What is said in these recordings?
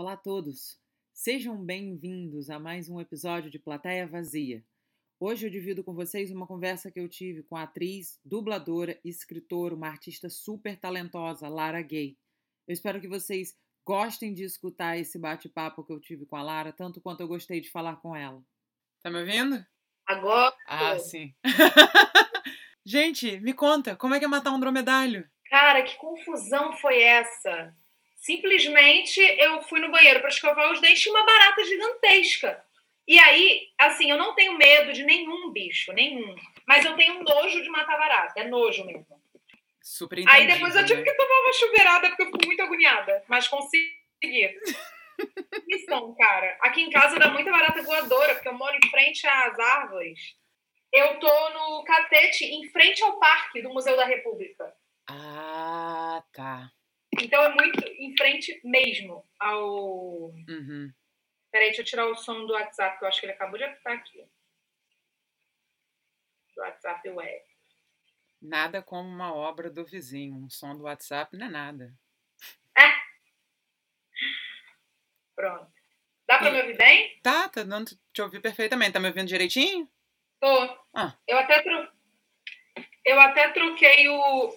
Olá a todos! Sejam bem-vindos a mais um episódio de Plateia Vazia. Hoje eu divido com vocês uma conversa que eu tive com a atriz, dubladora, escritora, uma artista super talentosa, Lara Gay. Eu espero que vocês gostem de escutar esse bate-papo que eu tive com a Lara, tanto quanto eu gostei de falar com ela. Tá me ouvindo? Agora. Ah, sim. Gente, me conta, como é que é matar um dromedário? Cara, que confusão foi essa? Simplesmente eu fui no banheiro para escovar os dentes e uma barata gigantesca. E aí, assim, eu não tenho medo de nenhum bicho, nenhum. Mas eu tenho nojo de matar barata. É nojo mesmo. Super Aí depois eu tive né? que tomar uma chuveirada porque eu fico muito agoniada. Mas consegui. Missão, cara. Aqui em casa dá muita barata voadora, porque eu moro em frente às árvores. Eu tô no catete, em frente ao parque do Museu da República. Ah, tá. Então é muito em frente mesmo ao. Uhum. Peraí, deixa eu tirar o som do WhatsApp, que eu acho que ele acabou de apitar aqui. Do WhatsApp web. Nada como uma obra do vizinho. Um som do WhatsApp não é nada. Pronto. Dá pra E- me ouvir bem? Tá, tá dando te ouvir perfeitamente. Tá me ouvindo direitinho? Tô. Ah. Eu até tro... Eu até troquei o.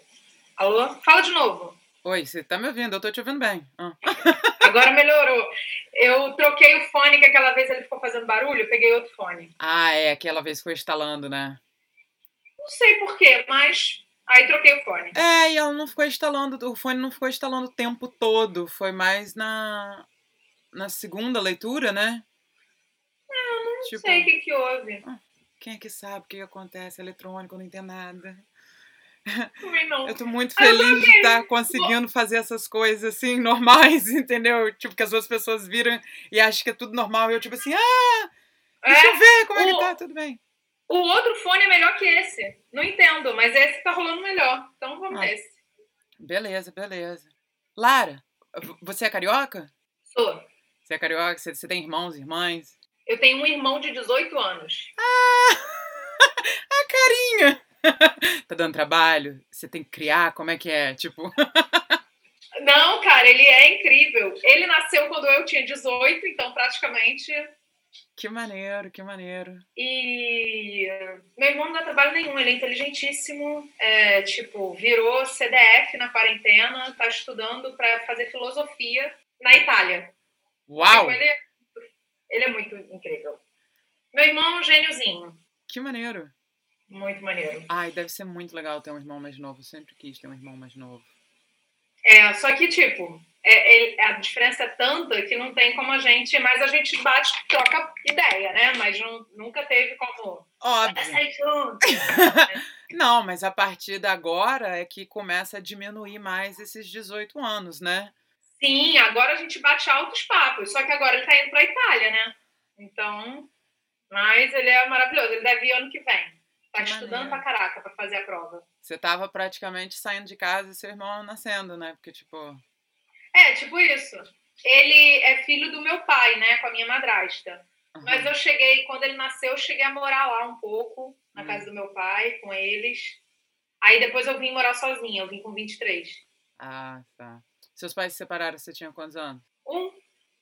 Alô? Fala de novo. Oi, você tá me ouvindo? Eu tô te ouvindo bem. Ah. Agora melhorou. Eu troquei o fone, que aquela vez ele ficou fazendo barulho, eu peguei outro fone. Ah, é, aquela vez foi instalando, né? Não sei porquê, mas. Aí troquei o fone. É, e ela não ficou instalando, o fone não ficou instalando o tempo todo. Foi mais na, na segunda leitura, né? Não Tipo, sei o que, que houve. quem é que sabe o que acontece eletrônico? Não entendo nada. Também não. Eu tô muito Ah, eu feliz de estar conseguindo fazer essas coisas assim, normais, entendeu? Tipo, que as outras pessoas viram e acham que é tudo normal. E eu, tipo assim, ah, deixa eu É, ver como é que o- tá, tudo bem. o outro fone é melhor que esse. Não entendo, mas esse tá rolando melhor. Então vamos Ah. nesse. Beleza, beleza. Lara, você é carioca? Sou. Você é carioca? Você, você tem irmãos, irmãs? Eu tenho um irmão de 18 anos. A carinha! tá dando trabalho? Você tem que criar? Como é que é? Tipo, Não, cara, ele é incrível. Ele nasceu quando eu tinha 18, então praticamente. que maneiro, que maneiro. E meu irmão não dá trabalho nenhum, ele é inteligentíssimo. É, tipo, virou CDF na quarentena, tá estudando para fazer filosofia na Itália. Uau! Tipo, ele, é- ele é muito incrível. Meu irmão é um gêniozinho. Que maneiro. Muito maneiro. Ai, deve ser muito legal ter um irmão mais novo. Eu sempre quis ter um irmão mais novo. É, só que, tipo, é- é- a diferença é tanta que não tem como a gente. Mas a gente bate, troca ideia, né? Mas não- nunca teve como. Óbvio. Sair junto. Não, mas a partir de agora é que começa a diminuir mais esses 18 anos, né? Sim, agora a gente bate altos papos. Só que agora ele tá indo pra Itália, né? Então. Mas ele é maravilhoso. Ele deve ir ano que vem. Tá estudando pra caraca pra fazer a prova. Você tava praticamente saindo de casa e seu irmão nascendo, né? Porque, tipo. É, tipo isso. Ele é filho do meu pai, né? Com a minha madrasta. aham. Mas eu cheguei, quando ele nasceu, eu cheguei a morar lá um pouco, na Hum. casa do meu pai, com eles. Aí depois eu vim morar sozinha, eu vim com 23. Ah, tá. Seus pais se separaram, você tinha quantos anos? Um,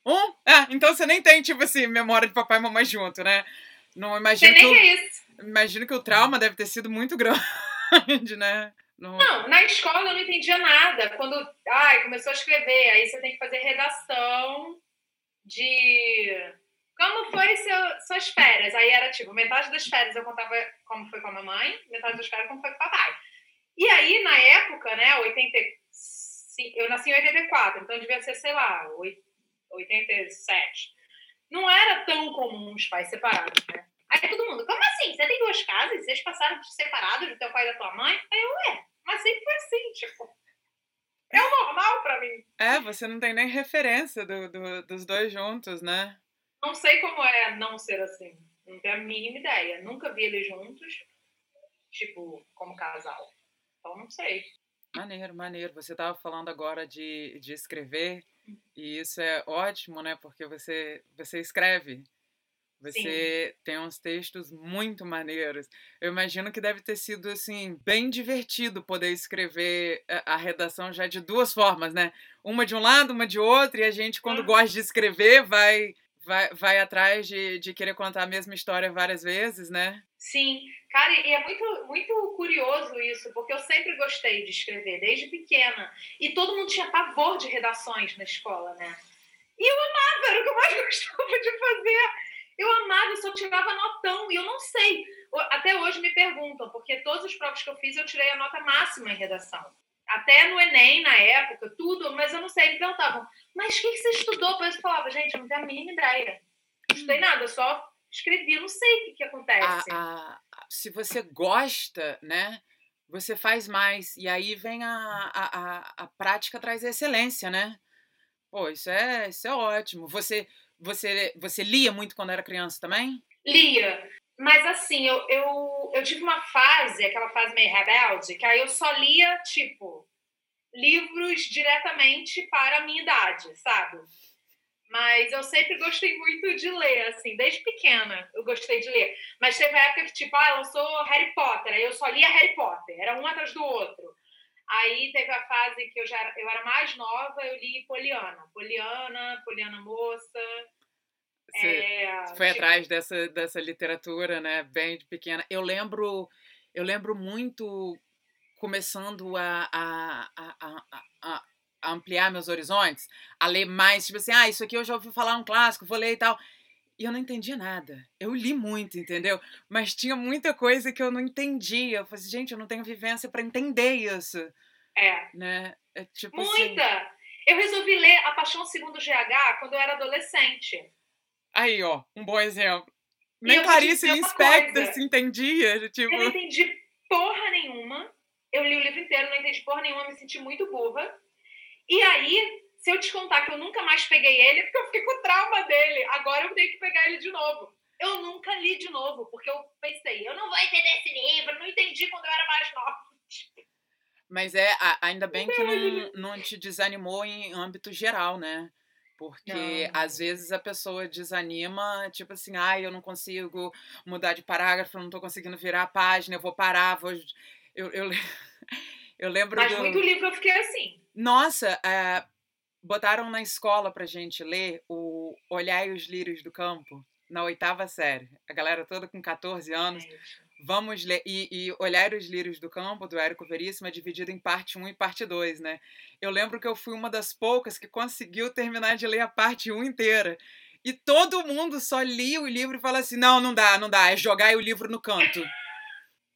Um? Ah, então você nem tem, tipo assim, memória de papai e mamãe junto, né? Não sei imagino nem que, que o, é isso. imagino que o trauma deve ter sido muito grande, né? Não- Não, na escola eu não entendia nada. Quando ai, começou a escrever, aí você tem que fazer redação de como foi seu, suas férias. Aí era tipo, metade das férias eu contava como foi com a mamãe, metade das férias como foi com o papai. E aí, na época, né, 85, eu nasci em 84, então devia ser, sei lá, oit- 87. Não era tão comum os pais separados, né? Aí todo mundo, como assim? Você tem duas casas? Vocês passaram separados do teu pai e da tua mãe? Aí eu, ué, mas sempre foi assim, tipo. É o normal pra mim. É, você não tem nem referência do, do- dos dois juntos, né? Não sei como é não ser assim. Não tenho a mínima ideia. Nunca vi eles juntos, tipo, como casal. Então não sei. Maneiro, maneiro. Você estava falando agora de, de escrever, e isso é ótimo, né? Porque você, você escreve. Você Sim. tem uns textos muito maneiros. Eu imagino que deve ter sido assim bem divertido poder escrever a, a redação já de duas formas, né? Uma de um lado, uma de outro, e a gente quando uhum. gosta de escrever vai vai, vai atrás de, de querer contar a mesma história várias vezes, né? Sim, cara, e é muito, muito curioso isso, porque eu sempre gostei de escrever, desde pequena. E todo mundo tinha pavor de redações na escola, né? E eu amava, era o que eu mais gostava de fazer. Eu amava, eu só tirava notão, e eu não sei. Até hoje me perguntam, porque todas as provas que eu fiz eu tirei a nota máxima em redação. Até no Enem, na época, tudo, mas eu não sei. Me perguntavam, mas o que, que você estudou? Eu falava, gente, eu não tenho a mínima ideia. Não estudei hum. nada, eu só escrevi, não sei o que, que acontece. A, a, se você gosta, né? Você faz mais. E aí vem a, a, a, prática traz a excelência, né? Pô, isso é, isso é ótimo. Você, você, você lia muito quando era criança também? Lia. Mas assim, eu, eu, eu tive uma fase, aquela fase meio rebelde, que aí eu só lia, tipo, livros diretamente para a minha idade, sabe? Mas eu sempre gostei muito de ler, assim, desde pequena eu gostei de ler. Mas teve época que, tipo, ah, lançou Harry Potter, aí eu só lia Harry Potter, era um atrás do outro. Aí teve a fase que eu já era, eu era mais nova, eu li Poliana. Poliana, Poliana Moça. Você é, foi tipo... atrás dessa, dessa literatura, né? Bem de pequena. Eu lembro, eu lembro muito começando a, a, a, a, ampliar meus horizontes, a ler mais, tipo assim, ah, isso aqui eu já ouvi falar um clássico, vou ler e tal. E eu não entendia nada. Eu li muito, entendeu? Mas tinha muita coisa que eu não entendia. Eu falei assim, gente, eu não tenho vivência para entender isso. É. Né? É tipo muita! Assim... Eu resolvi ler A Paixão Segundo GH quando eu era adolescente. Aí, ó, um bom exemplo. Nem Clarice Lispector se entendia. Tipo... Eu não entendi porra nenhuma. Eu li o livro inteiro, não entendi porra nenhuma, me senti muito burra. E aí, se eu te contar que eu nunca mais peguei ele, é porque eu fiquei com trauma dele. Agora eu tenho que pegar ele de novo. Eu nunca li de novo, porque eu pensei, eu não vou entender esse livro, não entendi quando eu era mais nova. Mas é, ainda bem que não, não te desanimou em âmbito geral, né? Porque não. às vezes a pessoa desanima, tipo assim, ai, ah, eu não consigo mudar de parágrafo, não tô conseguindo virar a página, eu vou parar, vou. Eu, eu, eu lembro. Mas do... muito livro eu fiquei assim. Nossa, é, botaram na escola pra gente ler o Olhar e os Lírios do Campo, na oitava série. A galera toda com 14 anos. Vamos ler. E, e Olhar os Lírios do Campo, do Érico Veríssimo, é dividido em parte 1 e parte 2, né? Eu lembro que eu fui uma das poucas que conseguiu terminar de ler a parte 1 inteira. E todo mundo só lia o livro e fala assim: não, não dá, não dá, é jogar o livro no canto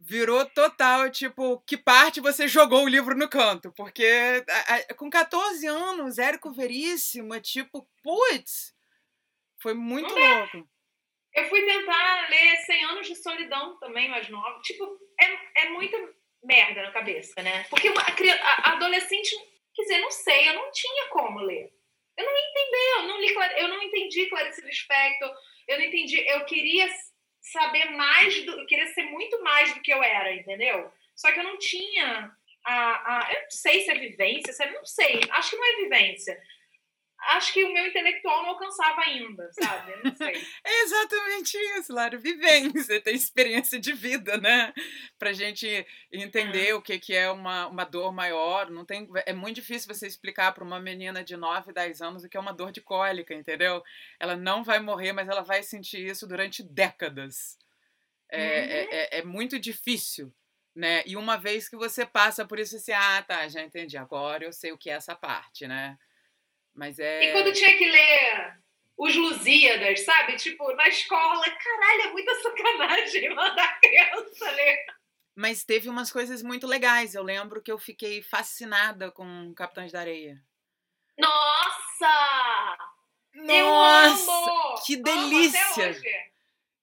virou total, tipo, que parte você jogou o livro no canto? Porque a, a, com 14 anos, Érico Veríssimo, é tipo, putz, foi muito louco. Eu fui tentar ler 100 Anos de Solidão também, mais nova. Tipo, é, é muita merda na cabeça, né? Porque a, a adolescente, quer dizer, não sei, eu não tinha como ler. Eu não ia entender, eu não, li, eu não entendi Clarice Lispector, eu não entendi, eu queria saber mais, do, eu queria ser muito mais do que eu era, entendeu? Só que eu não tinha a, a eu não sei se é vivência, se é, não sei, acho que não é vivência. Acho que o meu intelectual não alcançava ainda, sabe? Eu não sei. é exatamente isso, Lara. Vivência, tem experiência de vida, né? Pra gente entender é. o que, que é uma, uma dor maior. Não tem, é muito difícil você explicar para uma menina de 9, 10 anos o que é uma dor de cólica, entendeu? Ela não vai morrer, mas ela vai sentir isso durante décadas. É, é uhum. é, é, é muito difícil né? E uma vez que você passa por isso, você, ah, tá, já entendi, agora eu sei o que é essa parte, né? Mas é. E quando tinha que ler os Lusíadas, sabe? Tipo, na escola, caralho, é muita sacanagem mandar criança ler. Mas teve umas coisas muito legais. Eu lembro que eu fiquei fascinada com Capitães da Areia. Nossa! Nossa! Que delícia!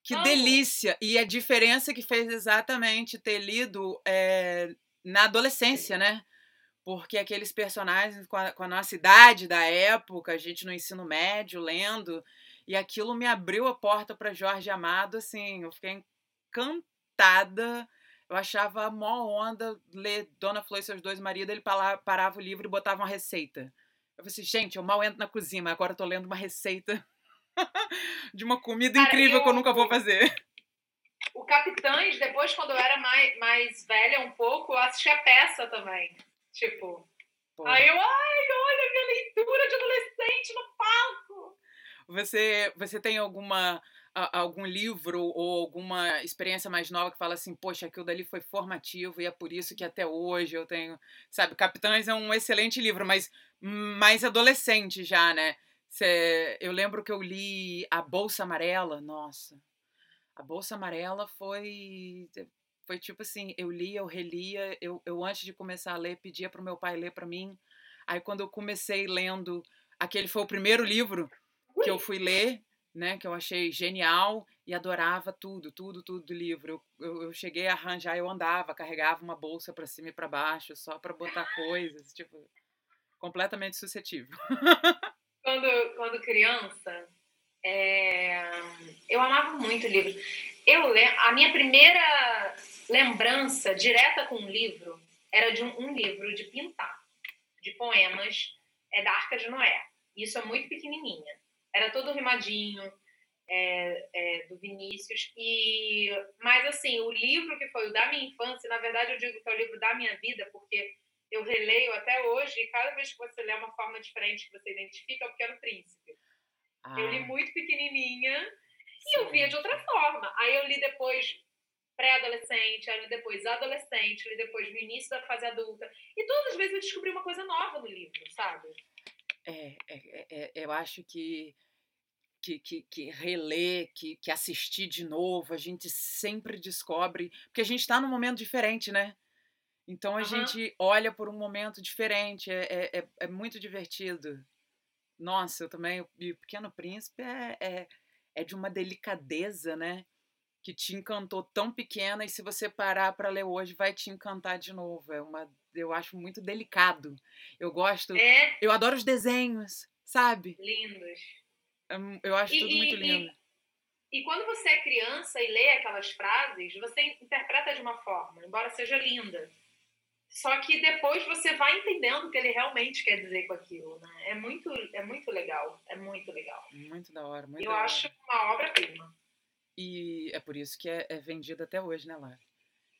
Que amo. delícia! E a diferença que fez exatamente ter lido é, na adolescência, né? Porque aqueles personagens com a, com a, nossa idade da época, a gente no ensino médio lendo, e aquilo me abriu a porta para Jorge Amado, assim, eu fiquei encantada. Eu achava a mó onda ler Dona Flor e seus dois maridos, ele parava o livro e botava uma receita. Eu falei assim, gente, eu mal entro na cozinha, mas agora eu tô lendo uma receita de uma comida Cara, incrível eu, que eu nunca vou fazer. O Capitães, depois, quando eu era mais, mais velha um pouco, eu assisti a peça também. Tipo. Pô. Aí eu, ai, olha minha leitura de adolescente no palco. Você, você tem alguma algum livro ou alguma experiência mais nova que fala assim, poxa, aquilo dali foi formativo e é por isso que até hoje eu tenho, sabe, Capitães é um excelente livro, mas mais adolescente já, né? Cê, eu lembro que eu li A Bolsa Amarela, nossa. A Bolsa Amarela foi foi tipo assim, eu lia, eu relia, eu, eu antes de começar a ler pedia para o meu pai ler para mim. Aí quando eu comecei lendo, aquele foi o primeiro livro que eu fui ler, né, que eu achei genial e adorava tudo, tudo, tudo do livro. Eu, eu, eu cheguei a arranjar, eu andava, carregava uma bolsa para cima e para baixo só para botar coisas, tipo, completamente suscetível. quando, quando criança, é, eu amava muito livro. Eu a minha primeira lembrança direta com um livro era de um, um livro de pintar, de poemas, é da Arca de Noé. Isso é muito pequenininha era todo rimadinho é, é, do Vinícius. E, mas, assim, o livro que foi o da minha infância, na verdade, eu digo que é o livro da minha vida, porque eu releio até hoje, e cada vez que você lê uma forma diferente que você identifica, é o Pequeno Príncipe. Ah. Eu li muito pequenininha e eu via de outra forma. Aí eu li depois pré-adolescente, aí li depois adolescente, li depois no início da fase adulta. E todas as vezes eu descobri uma coisa nova no livro, sabe? É, é, é, eu acho que que, que, que reler, que, que assistir de novo, a gente sempre descobre, porque a gente está num momento diferente, né? Então a uhum. gente olha por um momento diferente, é, é, é, é muito divertido. Nossa, eu também, e o Pequeno Príncipe é, é, é de uma delicadeza, né? Que te encantou tão pequena e se você parar para ler hoje vai te encantar de novo. É uma, eu acho muito delicado. Eu gosto, é. eu adoro os desenhos, sabe? Lindos. É eu acho e, tudo muito lindo. E, e, quando você é criança e lê aquelas frases, você interpreta de uma forma, embora seja linda. Só que depois você vai entendendo o que ele realmente quer dizer com aquilo, né? É muito, é muito legal, é muito legal. Muito da hora, muito Eu da hora. acho uma obra-prima. E é por isso que é, é vendido até hoje, né, Lara?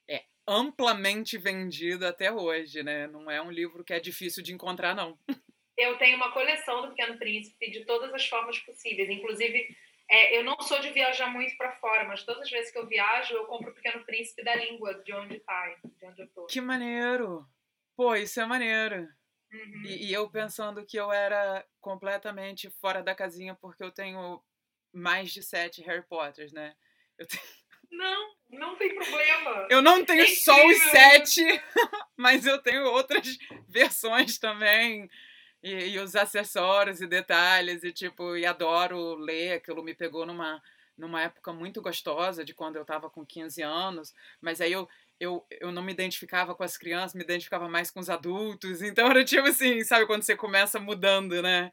É amplamente vendido até hoje, né? Não é um livro que é difícil de encontrar, não. eu tenho uma coleção do Pequeno Príncipe de todas as formas possíveis. Inclusive, é, eu não sou de viajar muito para fora, mas todas as vezes que eu viajo, eu compro o Pequeno Príncipe da língua de onde tá, de onde eu tô. Que maneiro! Pô, isso é maneiro. Uhum. E, e eu pensando que eu era completamente fora da casinha porque eu tenho mais de sete Harry Potters, né? Tenho... Não, não tem problema. Eu não tenho é só os sete, mas eu tenho outras versões também. E, e, os acessórios e detalhes, e tipo, e adoro ler, aquilo me pegou numa, numa época muito gostosa, de quando eu estava com 15 anos, mas aí eu, eu, eu não me identificava com as crianças, me identificava mais com os adultos, então era tipo assim, sabe, quando você começa mudando, né?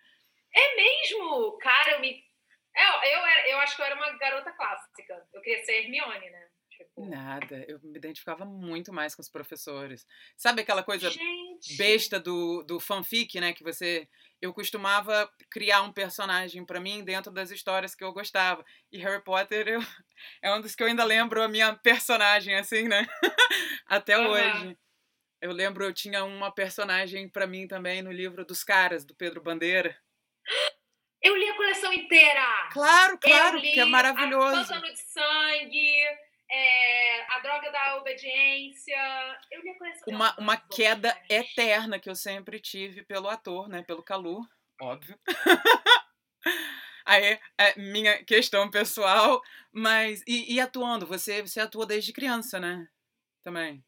É mesmo? Cara, eu me. Eu, eu, era, eu acho que eu era uma garota clássica. Eu queria ser Hermione, né? Nada, eu me identificava muito mais com os professores. Sabe aquela coisa Gente. besta do, do fanfic, né? Que você. Eu costumava criar um personagem para mim dentro das histórias que eu gostava. E Harry Potter eu, é um dos que eu ainda lembro a minha personagem, assim, né? Até uhum. hoje. Eu lembro, eu tinha uma personagem para mim também no livro dos caras, do Pedro Bandeira. Eu li a coleção inteira! Claro, claro, que é maravilhoso. A de Sangue, é, a droga da obediência. Eu me conheço. Uma, uma queda eterna que eu sempre tive pelo ator, né? Pelo Calu, óbvio. Aí é minha questão pessoal, mas. E, e, atuando? Você, você atua desde criança, né? Também.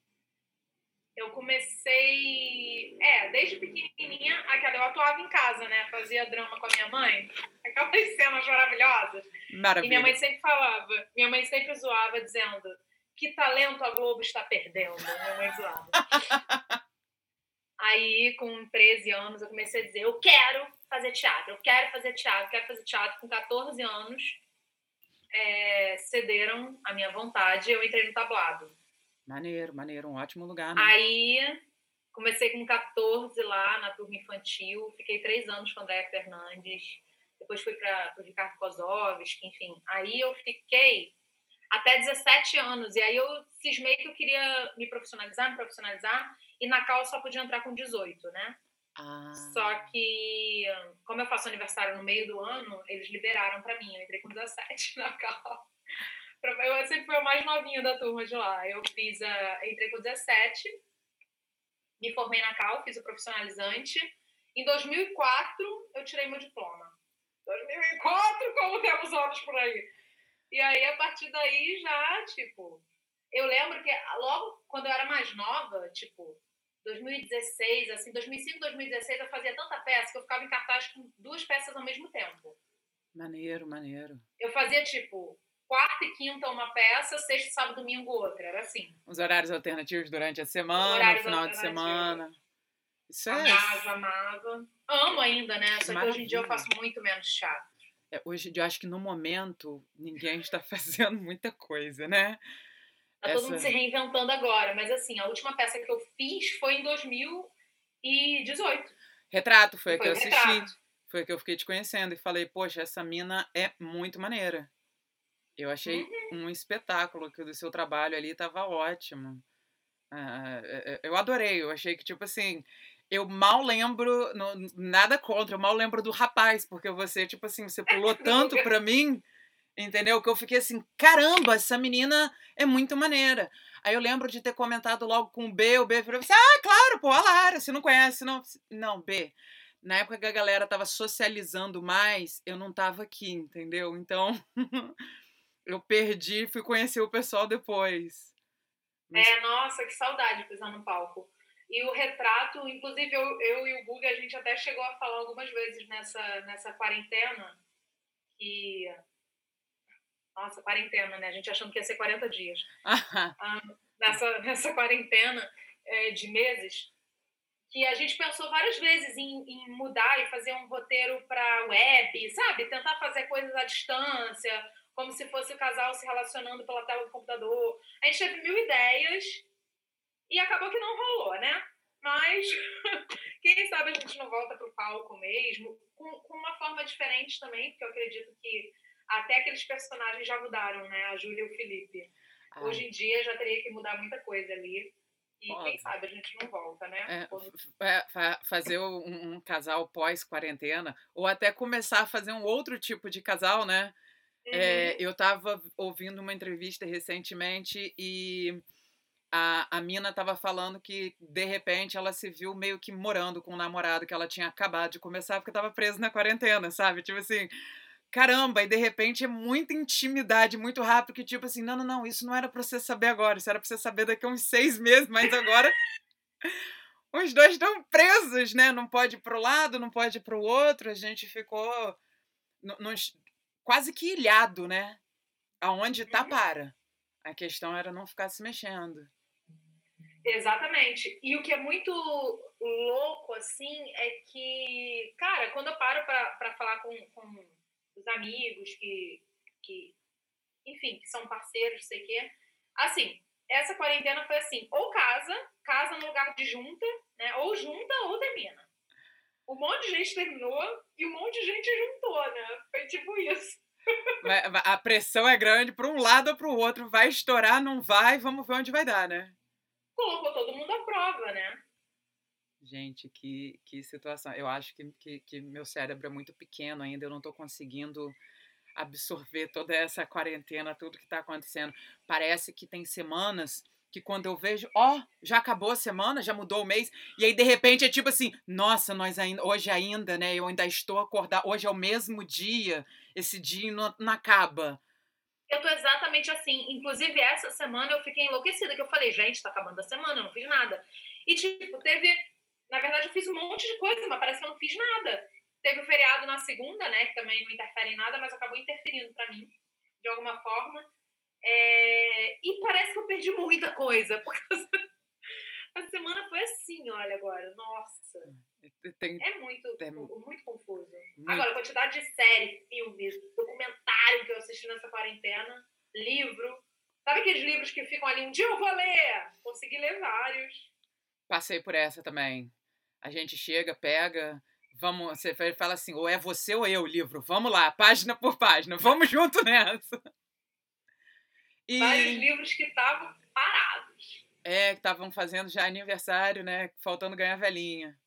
Eu comecei. É, desde pequenininha, aquela, eu atuava em casa, né? Fazia drama com a minha mãe. Aquelas cenas maravilhosas. Maravilha. E minha mãe sempre falava, minha mãe sempre zoava, dizendo: que talento a Globo está perdendo. Minha mãe zoava. Aí, com 13 anos, eu comecei a dizer: eu quero fazer teatro, eu quero fazer teatro, eu quero fazer teatro. Com 14 anos, é, cederam a minha vontade e eu entrei no tablado. Maneiro, maneiro, um ótimo lugar. Né? Aí comecei com 14 lá na turma infantil, fiquei três anos com a Andréa Fernandes. depois fui para o Ricardo Kozovski, enfim. Aí eu fiquei até 17 anos, e aí eu cismei que eu queria me profissionalizar, me profissionalizar, e na Cal só podia entrar com 18, né? Ah. Só que, como eu faço aniversário no meio do ano, eles liberaram para mim. Eu entrei com 17 na Cal. Eu sempre fui a mais novinha da turma de lá. Eu fiz a, entrei com 17, me formei na Cal, fiz o profissionalizante. Em 2004, eu tirei meu diploma. 2004, como temos anos por aí. E aí, a partir daí, já, tipo... Eu lembro que logo quando eu era mais nova, tipo, 2016, assim, 2005, 2016, eu fazia tanta peça que eu ficava em cartaz com duas peças ao mesmo tempo. Maneiro, maneiro. Eu fazia, tipo, quarta e quinta uma peça, sexta, sábado, domingo outra. Era assim. Os horários alternativos durante a semana, no final de semana. Isso é. Amava, amava. Amo ainda, né? Só que hoje em dia eu faço muito menos teatro. É, hoje em dia eu acho que no momento ninguém está fazendo muita coisa, né? Tá Essa... todo mundo se reinventando agora. Mas assim, a última peça que eu fiz foi em 2018. Retrato, foi, foi a que eu assisti. Retrato. Foi a que eu fiquei te conhecendo e falei, poxa, essa mina é muito maneira. Eu achei uhum. um espetáculo que o seu trabalho ali estava ótimo. Uh, eu adorei, eu achei que, tipo assim, eu mal lembro, nada contra, eu mal lembro do rapaz, porque você, tipo assim, você pulou tanto pra mim, entendeu? Que eu fiquei assim, caramba, essa menina é muito maneira. Aí eu lembro de ter comentado logo com o B, o B falou assim, ah, claro, pô, a Lara, você não conhece, não? Não, B, na época que a galera tava socializando mais, eu não tava aqui, entendeu? Então, eu perdi, fui conhecer o pessoal depois. Mas... É, nossa, que saudade pisar no palco. E o retrato, inclusive eu, eu e o Guga, a gente até chegou a falar algumas vezes nessa, nessa quarentena que. Nossa, quarentena, né? A gente achando que ia ser 40 dias. ah, nessa, nessa quarentena é, de meses, que a gente pensou várias vezes em, em mudar e fazer um roteiro para web, sabe? Tentar fazer coisas à distância, como se fosse o casal se relacionando pela tela do computador. A gente teve mil ideias e acabou que não rolou, né? Mas quem sabe a gente não volta para o palco mesmo, com, com uma forma diferente também, porque eu acredito que até aqueles personagens já mudaram, né? A Júlia e o Felipe. Ai. Hoje em dia já teria que mudar muita coisa ali. E Óbvio. quem sabe a gente não volta, né? É, é, fazer um, um casal pós-quarentena, ou até começar a fazer um outro tipo de casal, né? Uhum. É, eu estava ouvindo uma entrevista recentemente e a, a mina estava falando que, de repente, ela se viu meio que morando com um namorado que ela tinha acabado de começar porque estava presa na quarentena, sabe? Tipo assim, caramba, e de repente é muita intimidade, muito rápido, que tipo assim, não, não, não, isso não era para você saber agora, isso era para você saber daqui a uns seis meses, mas agora os dois estão presos, né? Não pode ir pro lado, não pode ir pro outro, a gente ficou nos, quase que ilhado, né? Aonde tá, uhum. para. A questão era não ficar se mexendo. Exatamente. E o que é muito louco, assim, é que, cara, quando eu paro para falar com, com os amigos que, que, enfim, que são parceiros, sei o quê, assim, essa quarentena foi assim, ou casa, casa no lugar de junta, né? Ou junta ou termina um monte de gente terminou e um monte de gente juntou, né? Foi tipo isso. A pressão é grande para um lado ou para o outro. Vai estourar, não vai, vamos ver onde vai dar, né? Colocou todo mundo à prova, né? Gente, que, que situação. Eu acho que, que, que meu cérebro é muito pequeno ainda, eu não estou conseguindo absorver toda essa quarentena, tudo que está acontecendo. Parece que tem semanas que quando eu vejo, ó, oh, já acabou a semana, já mudou o mês, e aí de repente é tipo assim, nossa, nós ainda, hoje ainda, né, eu ainda estou acordado, hoje é o mesmo dia, esse dia não, não acaba. Eu tô exatamente assim, inclusive essa semana eu fiquei enlouquecida, que eu falei, gente, tá acabando a semana, eu não fiz nada. E tipo, teve, na verdade eu fiz um monte de coisa, mas parece que eu não fiz nada. Teve o feriado na segunda, né, que também não interfere em nada, mas acabou interferindo para mim, de alguma forma. É... E parece que eu perdi muita coisa, porque a semana foi assim, olha agora, nossa. Tem, é muito, tem, muito confuso. Muito. Agora, a quantidade de série, filmes, documentário que eu assisti nessa quarentena, livro. Sabe aqueles livros que ficam ali, um dia eu vou ler? Consegui ler vários. Passei por essa também. A gente chega, pega, Vamos, você fala assim, ou é você ou eu o livro. Vamos lá, página por página. Vamos junto nessa. E... Vários livros que estavam parados. É, que estavam fazendo já aniversário, né? Faltando ganhar velhinha.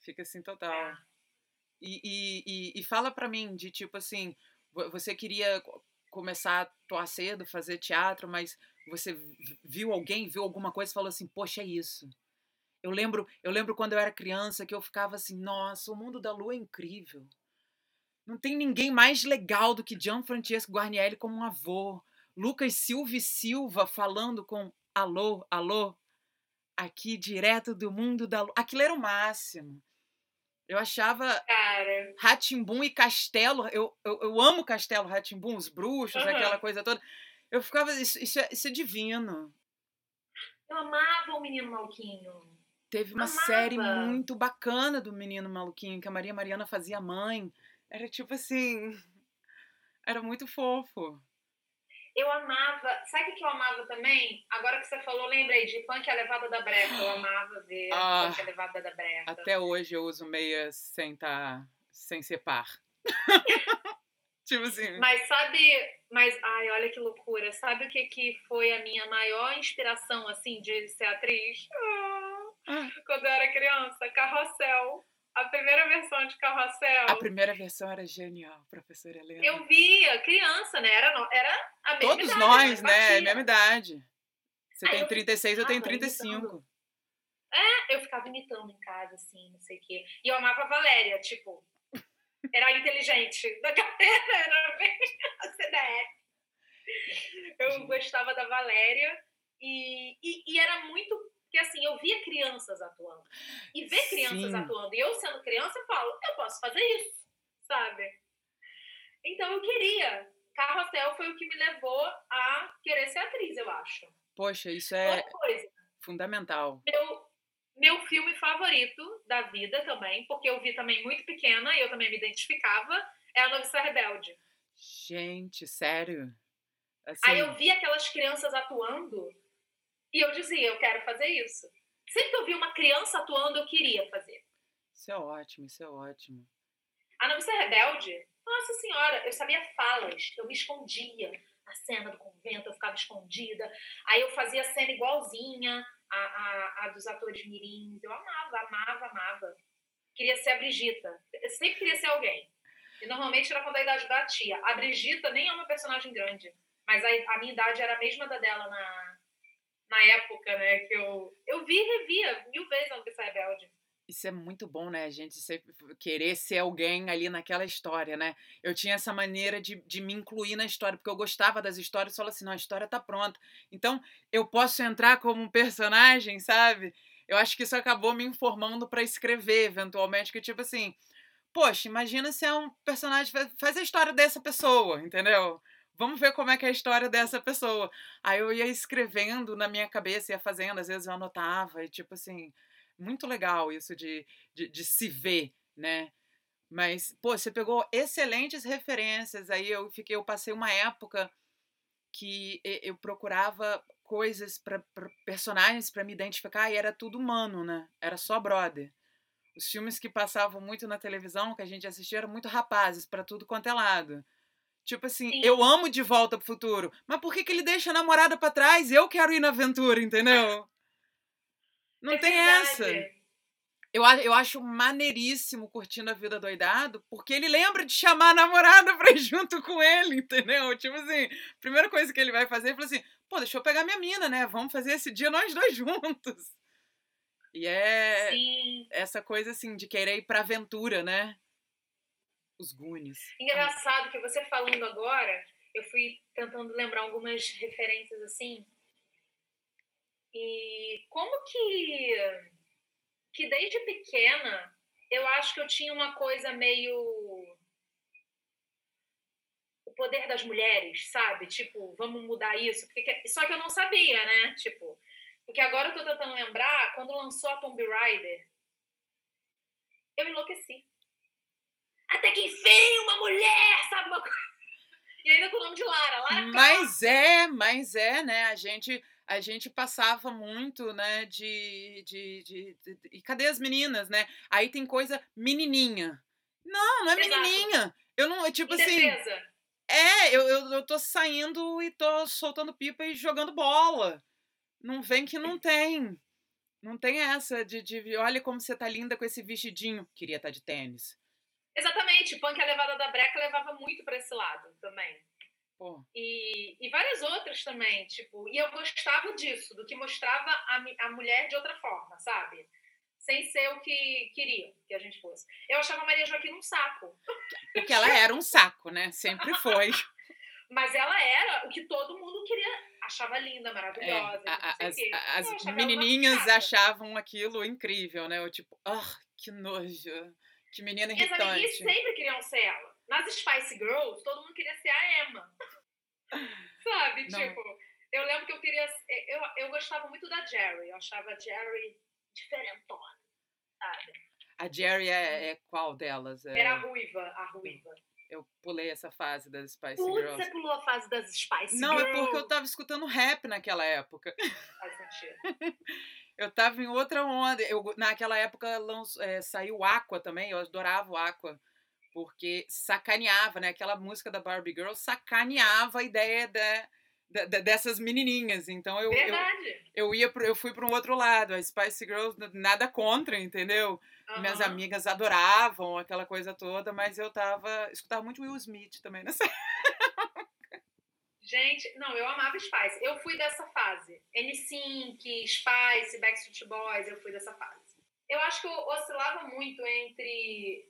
Fica assim total. É. E, e, e, fala para mim de tipo assim, você queria começar a atuar cedo, fazer teatro, mas você viu alguém, viu alguma coisa e falou assim, poxa, é isso. Eu lembro, eu lembro quando eu era criança que eu ficava assim, nossa, o mundo da lua é incrível. Não tem ninguém mais legal do que Gianfrancesco Guarnieri como um avô. Lucas Silva e Silva falando com alô, alô, aqui direto do mundo da lua. Aquilo era o máximo. Eu achava Ratimbum e Castelo. Eu, eu, eu amo Castelo Ratimbum, os bruxos, uhum. aquela coisa toda. Eu ficava. Isso, isso, é, isso é divino. Eu amava o Menino Malquinho. Teve uma Amava. série muito bacana do Menino Maluquinho, que a Maria Mariana fazia mãe. Era tipo assim. Era muito fofo. Eu amava. Sabe o que eu amava também? Agora que você falou, lembrei de Punk a Levada da Breca. Eu amava ver ah, Punk a Levada da Breca. Até hoje eu uso meias sem, tá, sem ser par. tipo assim. Mas sabe. Mas, ai, olha que loucura. Sabe o que, que foi a minha maior inspiração, assim, de ser atriz? Ah ah. quando eu era criança, Carrossel. A primeira versão de Carrossel. A primeira versão era genial, professora Helena. Eu via, criança, né? Era, era a mesma Todos idade, nós, né? Mesma idade. Você Aí tem eu 36, eu tenho 35. Imitando. É, eu ficava imitando em casa, assim, não sei o quê. E eu amava a Valéria, tipo, era inteligente da carreira, era bem a CDF. Eu gostava da Valéria e, e, e era muito porque assim, eu via crianças atuando. E ver crianças Sim. atuando, e eu sendo criança, eu falo, eu posso fazer isso, sabe? Então eu queria. Carrossel foi o que me levou a querer ser atriz, eu acho. Poxa, isso é fundamental. Meu, meu filme favorito da vida também, porque eu vi também muito pequena e eu também me identificava, é A Noviça Rebelde. Gente, sério? Assim... Aí eu vi aquelas crianças atuando e eu dizia, eu quero fazer isso. Sempre que eu vi uma criança atuando, eu queria fazer. Isso é ótimo, isso é ótimo. A Noviça Rebelde, nossa senhora, eu sabia falas, eu me escondia na cena do convento, eu ficava escondida. Aí eu fazia a cena igualzinha a, a, a dos atores mirins. Eu amava, amava, amava. Queria ser a Brigita. Eu sempre queria ser alguém. E normalmente era quando a idade batia. A Brigita nem é uma personagem grande, mas a, a minha idade era a mesma da dela na, na época, né? Que eu, eu vi e revia mil vezes a Noviça Rebelde. Isso é muito bom, né? A gente querer ser alguém ali naquela história, né? Eu tinha essa maneira de, de me incluir na história, porque eu gostava das histórias falava assim: não, a história tá pronta. Então, eu posso entrar como um personagem, sabe? Eu acho que isso acabou me informando para escrever, eventualmente, que tipo assim, poxa, imagina se é um personagem, faz a história dessa pessoa, entendeu? Vamos ver como é que é a história dessa pessoa. Aí eu ia escrevendo na minha cabeça, ia fazendo, às vezes eu anotava, e tipo assim, muito legal isso de, de, de se ver, né? Mas, pô, você pegou excelentes referências. Aí eu fiquei, eu passei uma época que eu procurava coisas para personagens para me identificar e era tudo humano, né? Era só brother. Os filmes que passavam muito na televisão, que a gente assistia, eram muito rapazes para tudo quanto é lado. Tipo assim, Sim. eu amo De Volta pro Futuro, mas por que, que ele deixa a namorada pra trás? Eu quero ir na aventura, entendeu? Não é tem verdade. essa. Eu, eu acho maneiríssimo curtindo a vida doidado, porque ele lembra de chamar a namorada pra ir junto com ele, entendeu? Tipo assim, primeira coisa que ele vai fazer, ele fala assim, pô, deixa eu pegar minha mina, né? Vamos fazer esse dia nós dois juntos. E é Sim. essa coisa assim de querer ir pra aventura, né? Os Goonies. Engraçado que você falando agora, eu fui tentando lembrar algumas referências assim. E como que que desde pequena eu acho que eu tinha uma coisa meio o poder das mulheres, sabe? Tipo, vamos mudar isso, porque só que eu não sabia, né? Tipo, porque agora eu tô tentando lembrar quando lançou a Tomb Raider, eu enlouqueci até que enfim, uma mulher, sabe? Uma... E ainda quando nome de Lara, Lara Mas é, mas é, né? A gente, a gente passava muito, né? De, de, de, de, E cadê as meninas, né? Aí tem coisa menininha. Não, não é Exato. menininha. Eu não, tipo Em assim. defesa. É, eu, eu, eu tô saindo e tô soltando pipa e jogando bola. Não vem que não tem. Não tem essa de, de olha como você tá linda com esse vestidinho. Queria estar de tênis. Exatamente, punk a levada da breca levava muito pra esse lado também. Pô, E, e várias outras também, tipo, e eu gostava disso, do que mostrava a, a mulher de outra forma, sabe? Sem ser o que queriam que a gente fosse. Eu achava a Maria Joaquina um saco, porque ela era um saco, né? Sempre foi. mas ela era o que todo mundo queria, achava linda, É, maravilhosa, a- a- não as as menininhas achavam aquilo incrível, né? Eu tipo, ah, que nojo. Que menina E as amiguinhas irritante. sempre queriam ser ela. Nas Spice Girls, todo mundo queria ser a Emma. Sabe? Não. Tipo, eu lembro que eu queria. ser- Eu, eu gostava muito da Jerry. Eu achava a Jerry diferentona. Sabe? A Jerry é, é qual delas? É, Era a ruiva, a ruiva. Eu pulei essa fase das Spice Putz, Girls. você pulou a fase das Spice Não, é Girls. porque eu tava escutando rap naquela época. Faz sentido. Eu tava em outra onda. Eu, naquela época lanç- é, saiu Aqua também, eu adorava o Aqua. Porque sacaneava, né? Aquela música da Barbie Girl sacaneava a ideia da, da- da- dessas menininhas. Então eu, eu, Verdade. eu ia pro, eu fui para um outro lado. A Spice Girls, nada contra, entendeu? Minhas Aham. amigas adoravam aquela coisa toda, mas eu tava. Escutava muito Will Smith também nessa. Gente, não, eu amava Spice. Eu fui dessa fase. N5, Spice, Backstreet Boys, eu fui dessa fase. Eu acho que eu oscilava muito entre,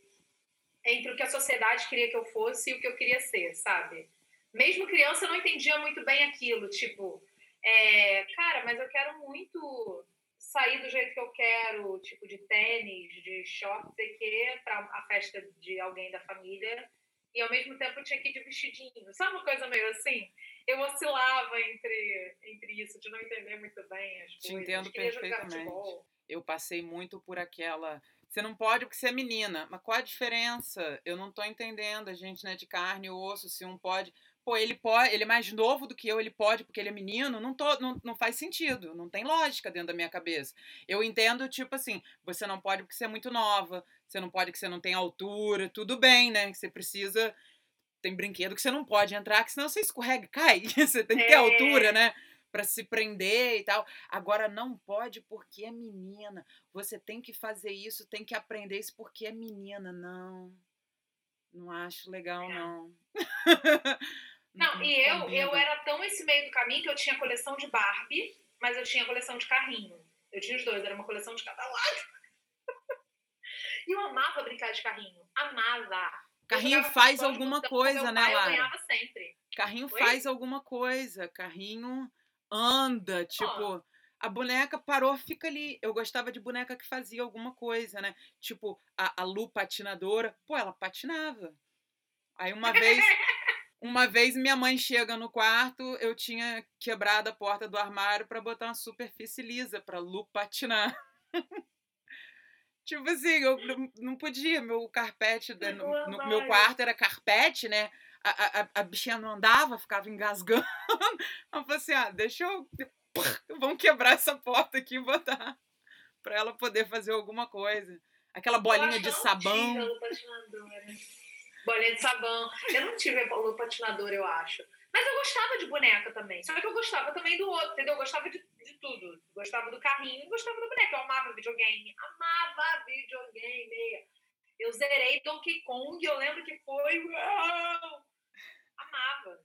entre o que a sociedade queria que eu fosse e o que eu queria ser, sabe? Mesmo criança, eu não entendia muito bem aquilo. Tipo, é, cara, mas eu quero muito sair do jeito que eu quero, tipo, de tênis, de short, sei que, pra a festa de alguém da família. E ao mesmo tempo eu tinha que ir de vestidinho. Sabe uma coisa meio assim? eu oscilava entre, entre isso, de não entender muito bem as Te coisas. entendo Queria jogar perfeitamente. futebol. Eu passei muito por aquela. Você não pode porque você é menina. Mas qual a diferença? Eu não tô entendendo. A gente não é de carne e osso. Se um pode. Pô, ele pode. Ele é mais novo do que eu, ele pode porque ele é menino. Não, tô, não, não faz sentido. Não tem lógica dentro da minha cabeça. Eu entendo, tipo assim, você não pode porque você é muito nova. Você não pode porque você não tem altura. Tudo bem, né? Você precisa. Tem brinquedo que você não pode entrar, que senão você escorrega e cai. Você tem que ter É. altura, né? Pra se prender e tal. Agora não pode porque é menina. Você tem que fazer isso, tem que aprender isso porque é menina. Não. Não acho legal, É. não. Não, e eu, eu era tão esse meio do caminho que eu tinha coleção de Barbie, mas eu tinha coleção de carrinho. Eu tinha os dois, era uma coleção de cada lado. E eu amava brincar de carrinho. Amava. Carrinho faz alguma coisa, né, pai, Eu Lara? ganhava sempre. Carrinho Oi? faz alguma coisa. Carrinho anda, tipo. A boneca parou, fica ali. Eu gostava de boneca que fazia alguma coisa, né? Tipo, a, a Lu patinadora. Pô, ela patinava. Aí uma vez, uma vez minha mãe chega no quarto, eu tinha quebrado a porta do armário pra botar uma superfície lisa pra Lu patinar. tipo assim, eu não- podia. Meu carpete, né, no, no meu quarto era carpete, né? A, a, a bichinha não andava, ficava engasgando. Eu falei assim: ah, deixa eu. Vamos quebrar essa porta aqui e botar pra ela poder fazer alguma coisa. Aquela bolinha de acho que eu não tive sabão. patinadora. Bolinha de sabão. Eu não tive a Lu patinadora, eu acho. Mas eu gostava de boneca também. Só que eu gostava também do outro, entendeu? Eu gostava de, de tudo. Gostava do carrinho e gostava da boneca. Eu amava videogame. Amava videogame. Eu zerei Donkey Kong, eu lembro que foi. Uau! Amava.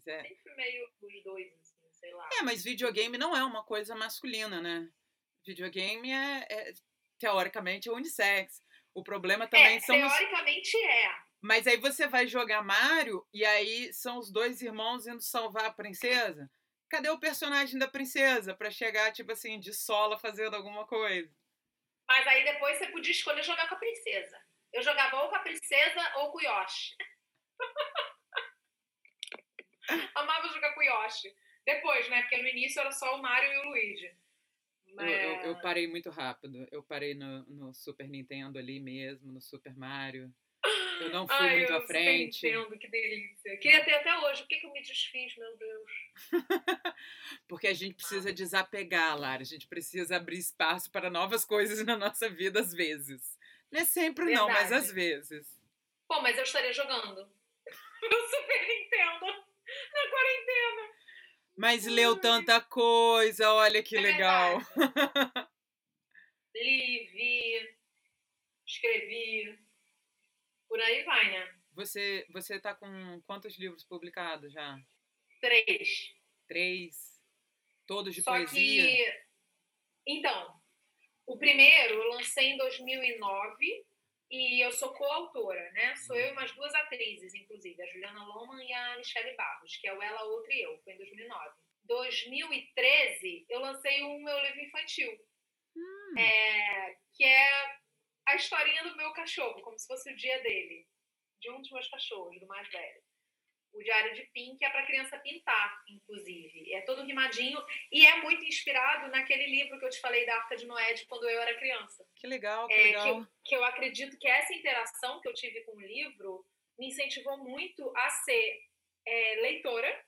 Mas é. Sempre meio os dois, assim, sei lá. É, mas videogame não é uma coisa masculina, né? Videogame é, é, teoricamente é unissex. O problema também é, são os. teoricamente é. Mas aí você vai jogar Mario e aí são os dois irmãos indo salvar a princesa. Cadê o personagem da princesa pra chegar, tipo assim, de sola fazendo alguma coisa? Mas aí depois você podia escolher jogar com a princesa. Eu jogava ou com a princesa ou com o Yoshi. Amava jogar com o Yoshi. Depois, né? Porque no início era só o Mario e o Luigi. Eu, eu, eu parei muito rápido. Eu parei no, no Super Nintendo ali mesmo, no Super Mario. Eu não fui Ai, muito eu à frente. entendo, que delícia. Queria ter até hoje. Por que, que eu me desfiz, meu Deus? Porque a gente precisa desapegar, Lara. A gente precisa abrir espaço para novas coisas na nossa vida, às vezes. Não é sempre, não, mas Verdade. às vezes. Pô, mas eu estaria jogando. Eu Super Nintendo na quarentena. Mas leu tanta coisa, olha que É legal. Li, vi, escrevi. Por aí vai, né? Você, você tá com quantos livros publicados já? Três. Três? Todos de Só poesia? que. Então, o primeiro eu lancei em 2009 e eu sou coautora, né? Sou eu e umas duas atrizes, inclusive, a Juliana Loman e a Michelle Barros, que é o Ela, Outra e Eu, foi em 2009. 2013, eu lancei o meu livro infantil, Hum, é, que é a historinha do meu cachorro, como se fosse o dia dele, de um dos meus cachorros, do mais velho. O Diário de Pin, que é para criança pintar, inclusive. É todo rimadinho e é muito inspirado naquele livro que eu te falei da Arca de Noé de quando eu era criança. que legal, que É, que, legal. eu, que eu acredito que essa interação que eu tive com o livro me incentivou muito a ser é, leitora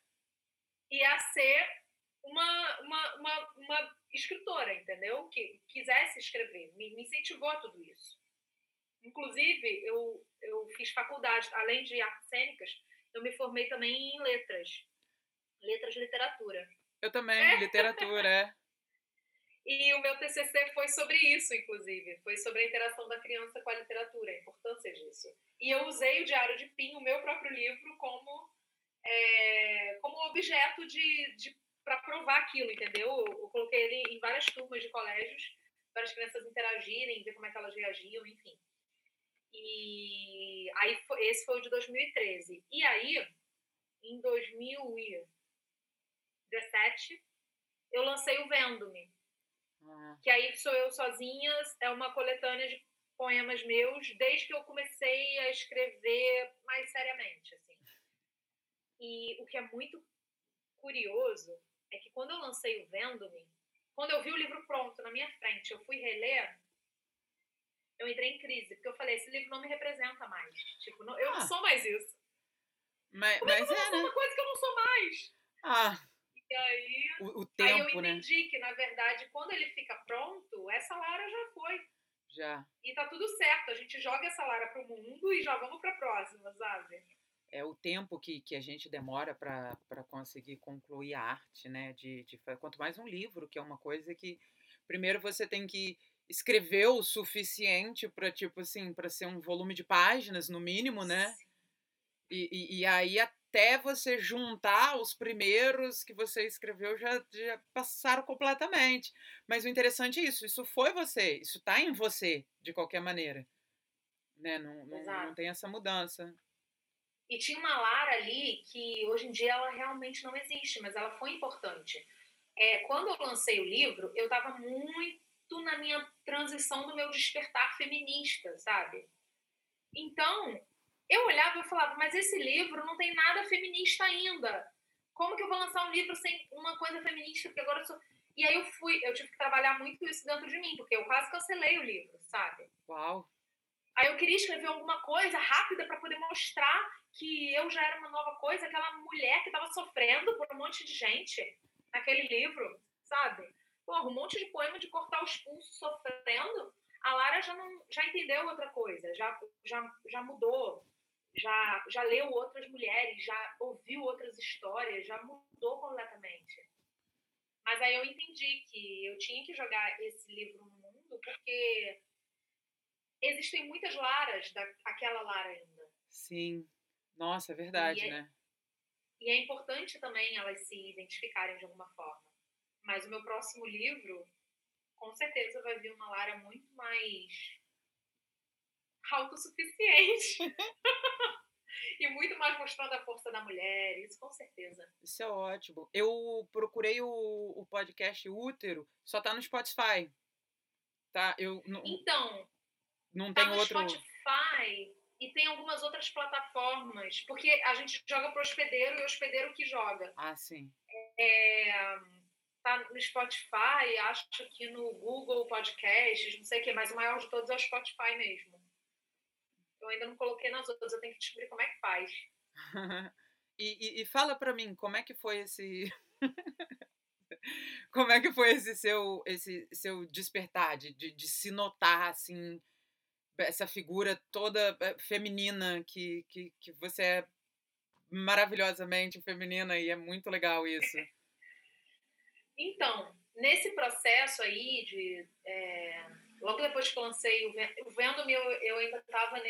e a ser uma, uma, uma, uma escritora, entendeu? Que quisesse escrever. Me, me incentivou a tudo isso. Inclusive, eu, eu fiz faculdade, além de artes cênicas, eu me formei também em letras. Letras de literatura. Eu também, literatura, é. E o meu TCC foi sobre isso, inclusive. Foi sobre a interação da criança com a literatura, a importância disso. E eu usei o Diário de Pim, o meu próprio livro, como, é, como objeto de, de para provar aquilo, entendeu? Eu, eu coloquei ele em várias turmas de colégios, para as crianças interagirem, ver como é que elas reagiam, enfim. E aí foi- esse foi o de 2013. E aí, em 2017, eu lancei o Vendo-me Ah, que aí sou eu sozinha, é uma coletânea de poemas meus desde que eu comecei a escrever mais seriamente, assim. E o que é muito curioso é que quando eu lancei o Vendo-me, quando eu vi o livro pronto na minha frente, eu fui reler, eu entrei em crise, porque eu falei, esse livro não me representa mais. Tipo, não- eu não Ah. sou mais isso. Mas, Como é que eu é, né? uma coisa que eu não sou mais? Ah, E aí o, o Aí eu tempo, né? entendi que, na verdade, quando ele fica pronto, essa Lara já foi. Já. E tá tudo certo. A gente joga essa Lara pro mundo e já vamos pra próxima, sabe? É o tempo que, que a gente demora para conseguir concluir a arte, né? De, de, quanto mais um livro, que é uma coisa que primeiro você tem que escrever o suficiente para tipo assim, para ser um volume de páginas no mínimo, né? E, e, e aí até você juntar os primeiros que você escreveu já, já passaram completamente. Mas o interessante é isso, isso foi você, isso tá em você, de qualquer maneira. Né? Não, não, não tem essa mudança. E tinha uma Lara ali que hoje em dia ela realmente não existe, mas ela foi importante. É, quando eu lancei o livro, eu estava muito na minha transição do meu despertar feminista, sabe? Então, eu olhava e falava, mas esse livro não tem nada feminista ainda. Como que eu vou lançar um livro sem uma coisa feminista? Porque agora eu sou. E aí eu fui, eu tive que trabalhar muito isso dentro de mim, porque eu quase cancelei o livro, sabe? Uau! Aí eu queria escrever alguma coisa rápida para poder mostrar que eu já era uma nova coisa, aquela mulher que estava sofrendo por um monte de gente naquele livro, sabe? Porra, um monte de poema de cortar os pulsos sofrendo. A Lara já não já entendeu outra coisa, já já, já mudou, já já leu outras mulheres, já ouviu outras histórias, já mudou completamente. Mas aí eu entendi que eu tinha que jogar esse livro no mundo porque existem muitas Laras daquela Lara ainda. Sim. Nossa, é verdade, E é- né? E é importante também elas se identificarem de alguma forma. Mas o meu próximo livro, com certeza, vai vir uma Lara muito mais autossuficiente. e muito mais mostrando a força da mulher, isso com certeza. Isso é ótimo. Eu procurei o, o podcast Útero, só tá no Spotify. Tá? Eu não, Então, não tá tem no outro. Spotify e tem algumas outras plataformas, porque a gente joga pro hospedeiro e o hospedeiro que joga. Ah, sim. É, tá no Spotify, acho que no Google Podcasts, não sei o que, mas o maior de todos é o Spotify mesmo. Eu ainda não coloquei nas outras, eu tenho que descobrir como é que faz. e, e, e fala para mim, como é que foi esse. como é que foi esse seu, esse seu despertar, de, de, de se notar assim, essa figura toda eh, feminina que, que, que você é maravilhosamente feminina e é muito legal isso. Então, nesse processo aí de. É, logo depois que eu lancei o Vendo-me, eu, eu ainda estava.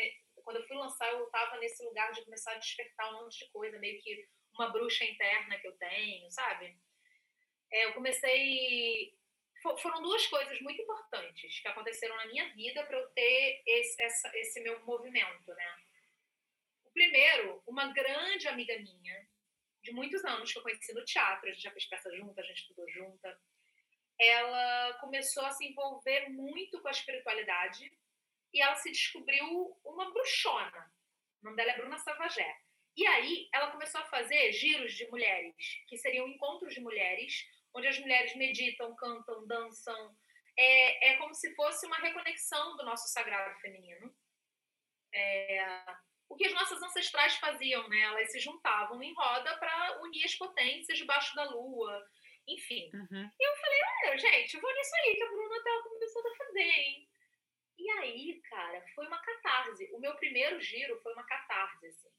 Quando eu fui lançar, eu estava nesse lugar de começar a despertar um monte de coisa, meio que uma bruxa interna que eu tenho, sabe? É, eu comecei. Foram duas coisas muito importantes que aconteceram na minha vida para eu ter esse, essa, esse meu movimento, né? O primeiro, uma grande amiga minha, de muitos anos que eu conheci no teatro, a gente já fez peça junta, a gente estudou junta. Ela começou a se envolver muito com a espiritualidade e ela se descobriu uma bruxona. O nome dela é Bruna Savagé. E aí ela começou a fazer giros de mulheres, que seriam encontros de mulheres, onde as mulheres meditam, cantam, dançam. É, é como se fosse uma reconexão do nosso sagrado feminino. É, o que as nossas ancestrais faziam, né? Elas se juntavam em roda para unir as potências debaixo da lua, enfim. Uhum. E eu falei, olha, gente, eu vou nisso aí que a Bruna tá começando a fazer, hein? E aí, cara, foi uma catarse. O meu primeiro giro foi uma catarse, assim.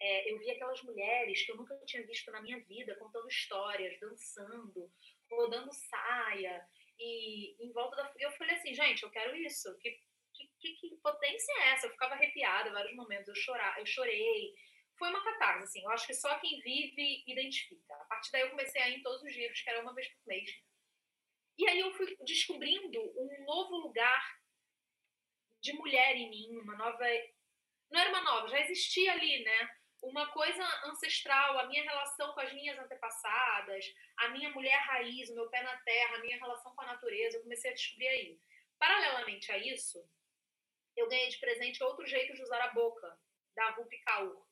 É, eu vi aquelas mulheres que eu nunca tinha visto na minha vida, contando histórias, dançando, rodando saia, e em volta da... Eu falei assim, gente, eu quero isso. Que que, que, potência é essa? Eu ficava arrepiada em vários momentos, eu, chorar, eu chorei. Foi uma catarse, assim. Eu acho que só quem vive identifica. A partir daí eu comecei a ir em todos os dias, que era uma vez por mês. E aí eu fui descobrindo um novo lugar de mulher em mim, uma nova. Não era uma nova, já existia ali, né? Uma coisa ancestral, a minha relação com as minhas antepassadas, a minha mulher raiz, o meu pé na terra, a minha relação com a natureza, eu comecei a descobrir aí. Paralelamente a isso, eu ganhei de presente outro jeito de usar a boca, da Rupi Kaur.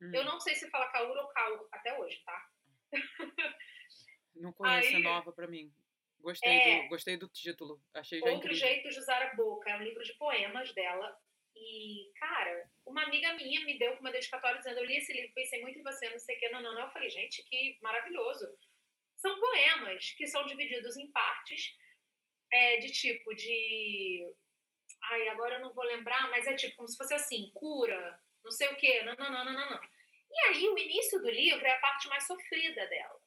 Hum. Eu não sei se fala Kaur ou Kaur até hoje, tá? Não conheço, Aí, é nova para mim. Gostei, é, do, gostei do título, achei já Outro incrível. jeito de usar a boca, é um livro de poemas dela. E, cara, uma amiga minha me deu uma dedicatória dizendo: Eu li esse livro, pensei muito em você, não sei o que, não, não, não. Eu falei: Gente, que maravilhoso. São poemas que são divididos em partes, é, de tipo de Ai, agora eu não vou lembrar, mas é tipo como se fosse assim: cura, não sei o quê, não, não, não, não, não. E aí o início do livro é a parte mais sofrida dela.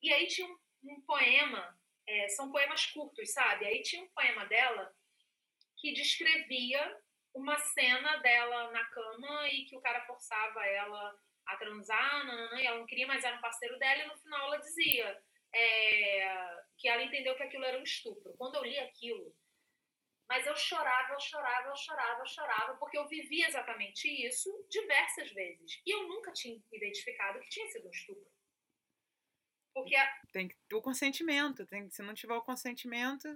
E aí tinha um, um poema, é, são poemas curtos, sabe? Aí tinha um poema dela que descrevia uma cena dela na cama e que o cara forçava ela a transar, não, não, não, e ela não queria mais era um parceiro dela, e no final ela dizia é, que ela entendeu que aquilo era um estupro. Quando eu li aquilo, mas eu chorava, eu chorava, eu chorava, eu chorava, porque eu vivia exatamente isso diversas vezes. E eu nunca tinha identificado que tinha sido um estupro. Porque a... Tem que ter o consentimento. Tem, se não tiver o consentimento.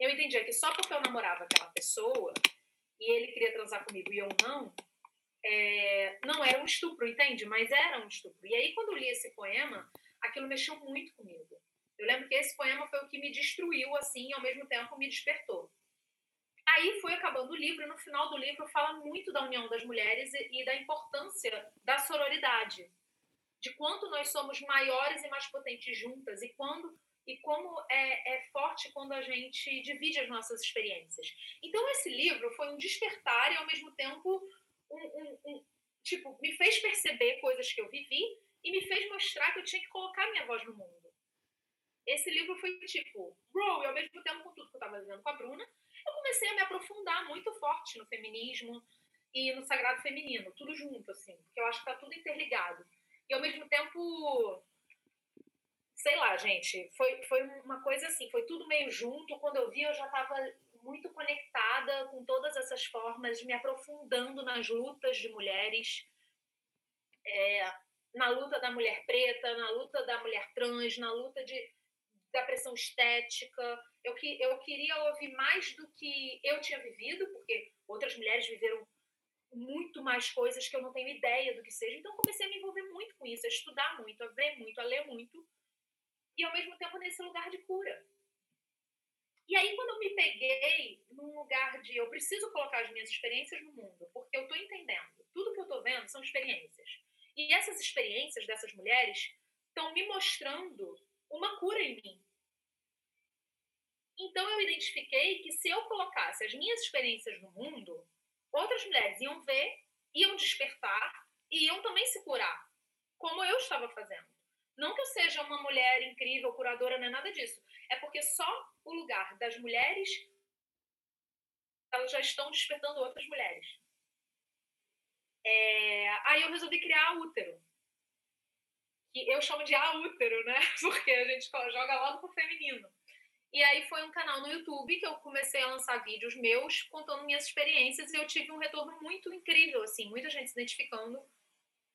Eu entendia que só porque eu namorava aquela pessoa e ele queria transar comigo e eu não, é, não era um estupro, entende? Mas era um estupro. E aí, quando eu li esse poema, aquilo mexeu muito comigo. Eu lembro que esse poema foi o que me destruiu, assim, e ao mesmo tempo me despertou. Aí foi acabando o livro, e no final do livro fala muito da união das mulheres e, e da importância da sororidade, de quanto nós somos maiores e mais potentes juntas, e quando e como é, é, forte quando a gente divide as nossas experiências. Então, esse livro foi um despertar e, ao mesmo tempo, um, um, um, tipo, me fez perceber coisas que eu vivi e me fez mostrar que eu tinha que colocar minha voz no mundo. Esse livro foi tipo, bro, e ao mesmo tempo com tudo que eu estava vivendo com a Bruna, eu comecei a me aprofundar muito forte no feminismo e no sagrado feminino, tudo junto, assim, porque eu acho que tá tudo interligado. E ao mesmo tempo, sei lá, gente, foi, foi uma coisa assim, foi tudo meio junto. Quando eu vi, eu já estava muito conectada com todas essas formas, me aprofundando nas lutas de mulheres, é, na luta da mulher preta, na luta da mulher trans, na luta de da pressão estética. Eu, que, eu queria ouvir mais do que eu tinha vivido, porque outras mulheres viveram muito mais coisas que eu não tenho ideia do que seja. Então, comecei a me envolver muito com isso, a estudar muito, a ver muito, a ler muito. E, ao mesmo tempo, nesse lugar de cura. E aí, quando eu me peguei num lugar de eu preciso colocar as minhas experiências no mundo, porque eu estou entendendo, tudo que eu estou vendo são experiências. E essas experiências dessas mulheres estão me mostrando uma cura em mim. Então eu identifiquei que se eu colocasse as minhas experiências no mundo, outras mulheres iam ver, iam despertar e iam também se curar, como eu estava fazendo. Não que eu seja uma mulher incrível, curadora, não é nada disso. É porque só o lugar das mulheres elas já estão despertando outras mulheres. É... Aí eu resolvi criar a útero. Que eu chamo de a útero, né? Porque a gente joga logo pro feminino. E aí foi um canal no YouTube que eu comecei a lançar vídeos meus contando minhas experiências e eu tive um retorno muito incrível, assim, muita gente se identificando,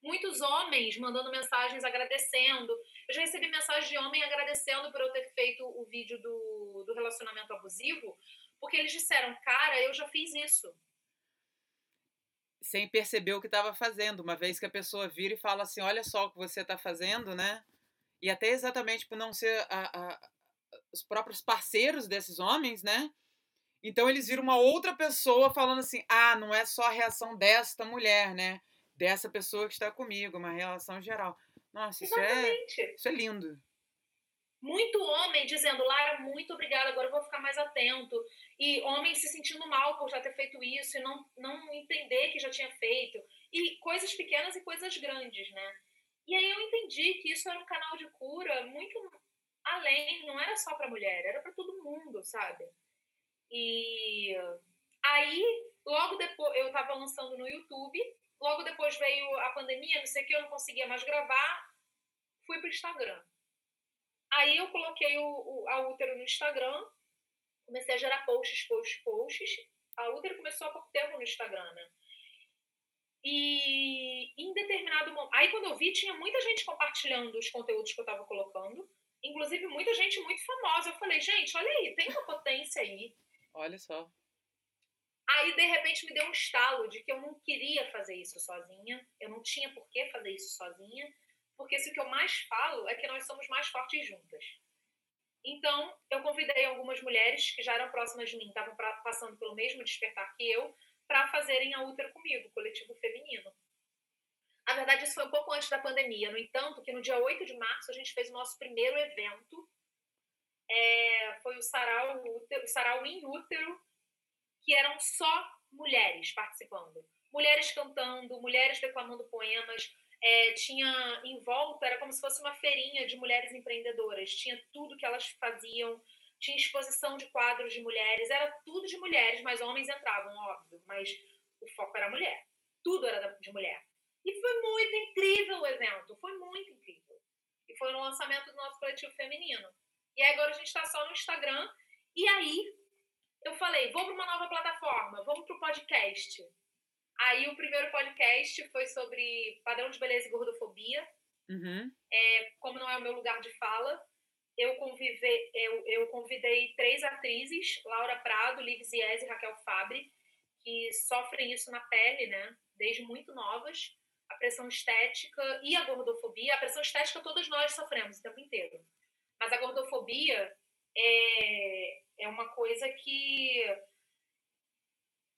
muitos homens mandando mensagens agradecendo. Eu já recebi mensagem de homem agradecendo por eu ter feito o vídeo do, do relacionamento abusivo, porque eles disseram, cara, eu já fiz isso. Sem perceber o que estava fazendo, uma vez que a pessoa vira e fala assim, olha só o que você está fazendo, né? E até exatamente por não ser a, a os próprios parceiros desses homens, né? Então eles viram uma outra pessoa falando assim: ah, não é só a reação desta mulher, né? Dessa pessoa que está comigo, uma relação geral. Nossa, isso é, isso é lindo. Muito homem dizendo, Lara, muito obrigada, agora eu vou ficar mais atento. E homem se sentindo mal por já ter feito isso e não, não entender que já tinha feito. E coisas pequenas e coisas grandes, né? E aí eu entendi que isso era um canal de cura muito além, não era só para mulher, era para todo mundo, sabe? E aí, logo depois, eu estava lançando no YouTube, logo depois veio a pandemia, não sei o que, eu não conseguia mais gravar, fui para o Instagram. Aí eu coloquei o, o, a útero no Instagram, comecei a gerar posts, posts, posts. A útero começou há pouco tempo no Instagram, né? E em determinado momento. Aí quando eu vi, tinha muita gente compartilhando os conteúdos que eu estava colocando inclusive muita gente muito famosa. Eu falei, gente, olha aí, tem uma potência aí. Olha só. Aí, de repente, me deu um estalo de que eu não queria fazer isso sozinha, eu não tinha por que fazer isso sozinha, porque se o que eu mais falo é que nós somos mais fortes juntas. Então, eu convidei algumas mulheres que já eram próximas de mim, estavam passando pelo mesmo despertar que eu, para fazerem a útero comigo, coletivo feminino. Na verdade, isso foi um pouco antes da pandemia. No entanto, que no dia 8 de março a gente fez o nosso primeiro evento. É, foi o Sarau, o Sarau em Útero, que eram só mulheres participando. Mulheres cantando, mulheres declamando poemas. É, tinha em volta, era como se fosse uma feirinha de mulheres empreendedoras. Tinha tudo que elas faziam. Tinha exposição de quadros de mulheres. Era tudo de mulheres, mas homens entravam, óbvio. Mas o foco era mulher. Tudo era de mulher. E foi muito incrível o evento, foi muito incrível. E foi no lançamento do nosso coletivo feminino. E agora a gente está só no Instagram. E aí eu falei, vou para uma nova plataforma, vamos para o podcast. Aí o primeiro podcast foi sobre padrão de beleza e gordofobia. Uhum. É, como não é o meu lugar de fala, eu, convive, eu, eu convidei três atrizes, Laura Prado, Liv Zies e Raquel Fabre, que sofrem isso na pele, né? Desde muito novas a pressão estética e a gordofobia. A pressão estética todas nós sofremos o tempo inteiro. Mas a gordofobia é, é uma coisa que,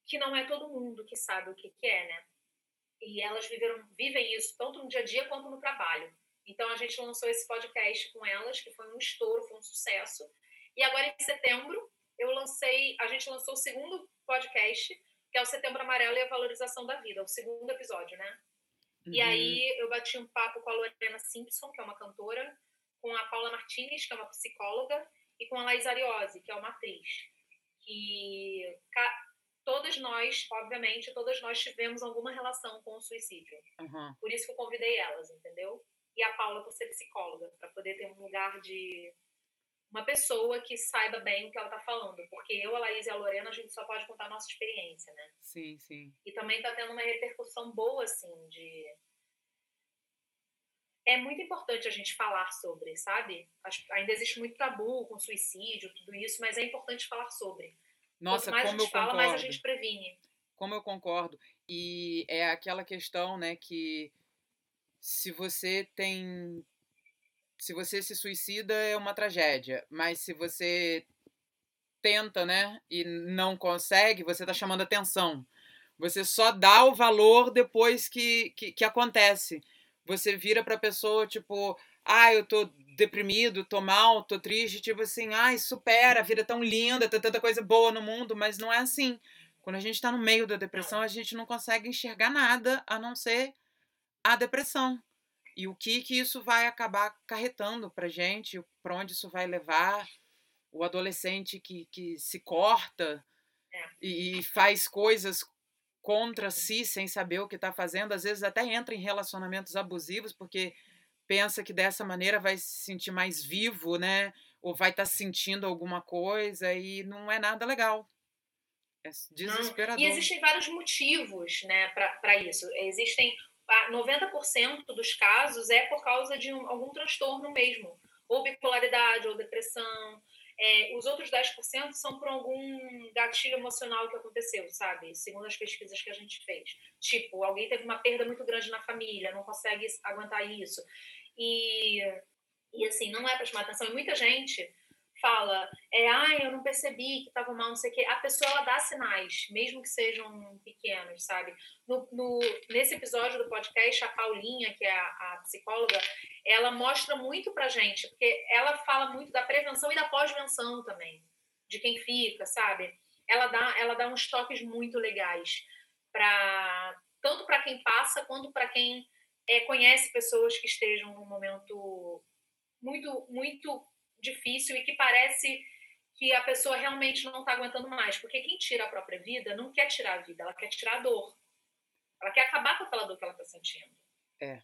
que não é todo mundo que sabe o que, que é, né? E elas viveram, vivem isso tanto no dia a dia quanto no trabalho. Então a gente lançou esse podcast com elas, que foi um estouro, foi um sucesso. E agora em setembro eu lancei, a gente lançou o segundo podcast, que é o Setembro Amarelo e a Valorização da Vida, o segundo episódio, né? Uhum. E aí eu bati um papo com a Lorena Simpson, que é uma cantora, com a Paula Martinez, que é uma psicóloga, e com a Laís Ariose, que é uma atriz. Que todas nós, obviamente, todas nós tivemos alguma relação com o suicídio. Uhum. Por isso que eu convidei elas, entendeu? E a Paula por ser psicóloga, para poder ter um lugar de uma pessoa que saiba bem o que ela está falando. Porque eu, a Laís e a Lorena, a gente só pode contar a nossa experiência, né? Sim, sim. E também está tendo uma repercussão boa, assim, de. É muito importante a gente falar sobre, sabe? Ainda existe muito tabu com suicídio, tudo isso, mas é importante falar sobre. Nossa, Quanto mais como a gente fala, concordo. mais a gente previne. Como eu concordo. E é aquela questão, né, que se você tem se você se suicida é uma tragédia, mas se você tenta, né, e não consegue, você está chamando atenção. Você só dá o valor depois que, que, que acontece. Você vira para a pessoa, tipo, ah, eu tô deprimido, tô mal, tô triste, tipo assim, ai, supera, a vida é tão linda, tem tanta coisa boa no mundo, mas não é assim. Quando a gente está no meio da depressão, a gente não consegue enxergar nada a não ser a depressão. E o que que isso vai acabar carretando pra gente, para onde isso vai levar, o adolescente que, que se corta é. e, e faz coisas contra si sem saber o que está fazendo, às vezes até entra em relacionamentos abusivos porque pensa que dessa maneira vai se sentir mais vivo, né? Ou vai estar tá sentindo alguma coisa e não é nada legal. É desesperador. Não. E existem vários motivos, né, para isso. Existem 90% dos casos é por causa de um, algum transtorno mesmo, ou bipolaridade, ou depressão, é, os outros 10% são por algum gatilho emocional que aconteceu, sabe? Segundo as pesquisas que a gente fez. Tipo, alguém teve uma perda muito grande na família, não consegue aguentar isso. E, e assim, não é para chamar atenção. E muita gente fala, é, ah, eu não percebi que estava mal, não sei o quê. A pessoa ela dá sinais, mesmo que sejam pequenos, sabe? No, no, nesse episódio do podcast, a Paulinha, que é a, a psicóloga, ela mostra muito pra gente, porque ela fala muito da prevenção e da pós-venção também, de quem fica, sabe? Ela dá, ela dá uns toques muito legais para tanto para quem passa quanto para quem é, conhece pessoas que estejam num momento muito muito difícil e que parece que a pessoa realmente não está aguentando mais. Porque quem tira a própria vida não quer tirar a vida, ela quer tirar a dor. Ela quer acabar com aquela dor que ela está sentindo. É.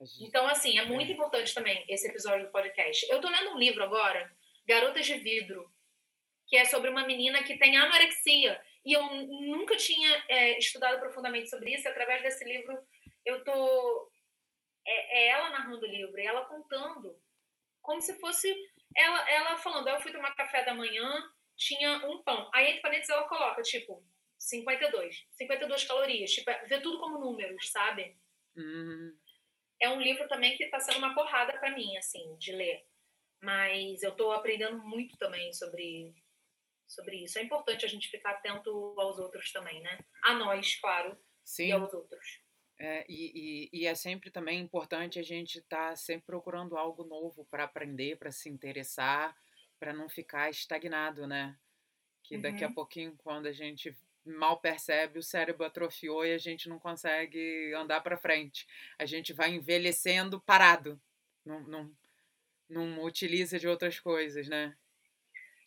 Gente... Então, assim, é muito é. importante também esse episódio do podcast. Eu tô lendo um livro agora, Garotas de Vidro, que é sobre uma menina que tem anorexia. E eu nunca tinha é, estudado profundamente sobre isso. Através desse livro, eu tô. É, é ela narrando o livro, e ela contando como se fosse ela, ela falando, eu fui tomar café da manhã, tinha um pão. Aí, entre parênteses, ela coloca, tipo, 52. 52 calorias. Tipo, é, vê tudo como números, sabe? Uhum. É um livro também que está sendo uma porrada para mim, assim, de ler. Mas eu estou aprendendo muito também sobre, sobre isso. É importante a gente ficar atento aos outros também, né? A nós, claro, Sim. e aos outros. É, e, e, e, é sempre também importante a gente estar tá sempre procurando algo novo para aprender, para se interessar, para não ficar estagnado, né? Que daqui uhum. a pouquinho, quando a gente mal percebe, o cérebro atrofiou e a gente não consegue andar para frente. A gente vai envelhecendo parado, não, não, não utiliza de outras coisas, né?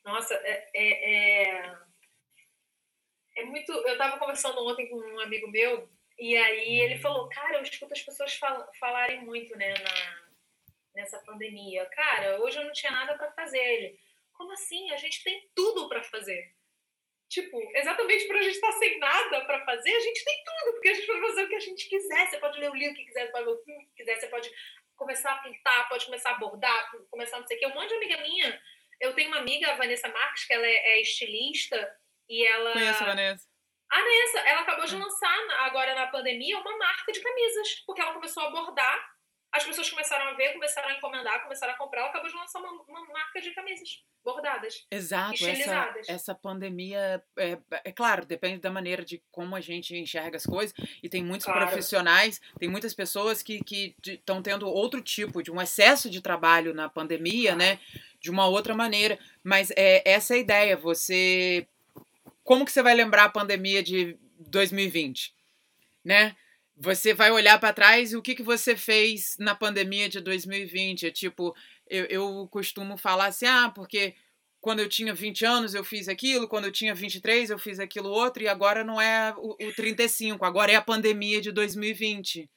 Nossa, é, é, é, é muito. Eu estava conversando ontem com um amigo meu e aí ele falou, cara, eu escuto as pessoas fal falarem muito, né, na, nessa pandemia. Cara, hoje eu não tinha nada para fazer. Ele, como assim? A gente tem tudo para fazer. Tipo, exatamente por a gente estar tá sem nada para fazer, a gente tem tudo, porque a gente pode fazer o que a gente quiser. Você pode ler o livro que quiser, você pode ver o filme que quiser, você pode começar a pintar, pode começar a bordar, começar não sei o quê. Um monte de amiga minha. Eu tenho uma amiga, a Vanessa Marques, que ela é, é estilista e ela. Conheço a Vanessa. A Nessa, ela acabou de lançar agora na pandemia uma marca de camisas, porque ela começou a bordar, as pessoas começaram a ver, começaram a encomendar, começaram a comprar, ela acabou de lançar uma, uma marca de camisas bordadas. Exato, essa, essa pandemia, é, é, claro, depende da maneira de como a gente enxerga as coisas, e tem muitos claro. profissionais, tem muitas pessoas que estão tendo outro tipo de um excesso de trabalho na pandemia, claro. né? De uma outra maneira. Mas é essa é a ideia, você como que você vai lembrar a pandemia de 2020, né? Você vai olhar para trás e o que, que você fez na pandemia de 2020? É tipo, eu, eu costumo falar assim, ah, porque quando eu tinha 20 anos eu fiz aquilo, quando eu tinha 23 eu fiz aquilo outro, e agora não é o, o 35, agora é a pandemia de 2020.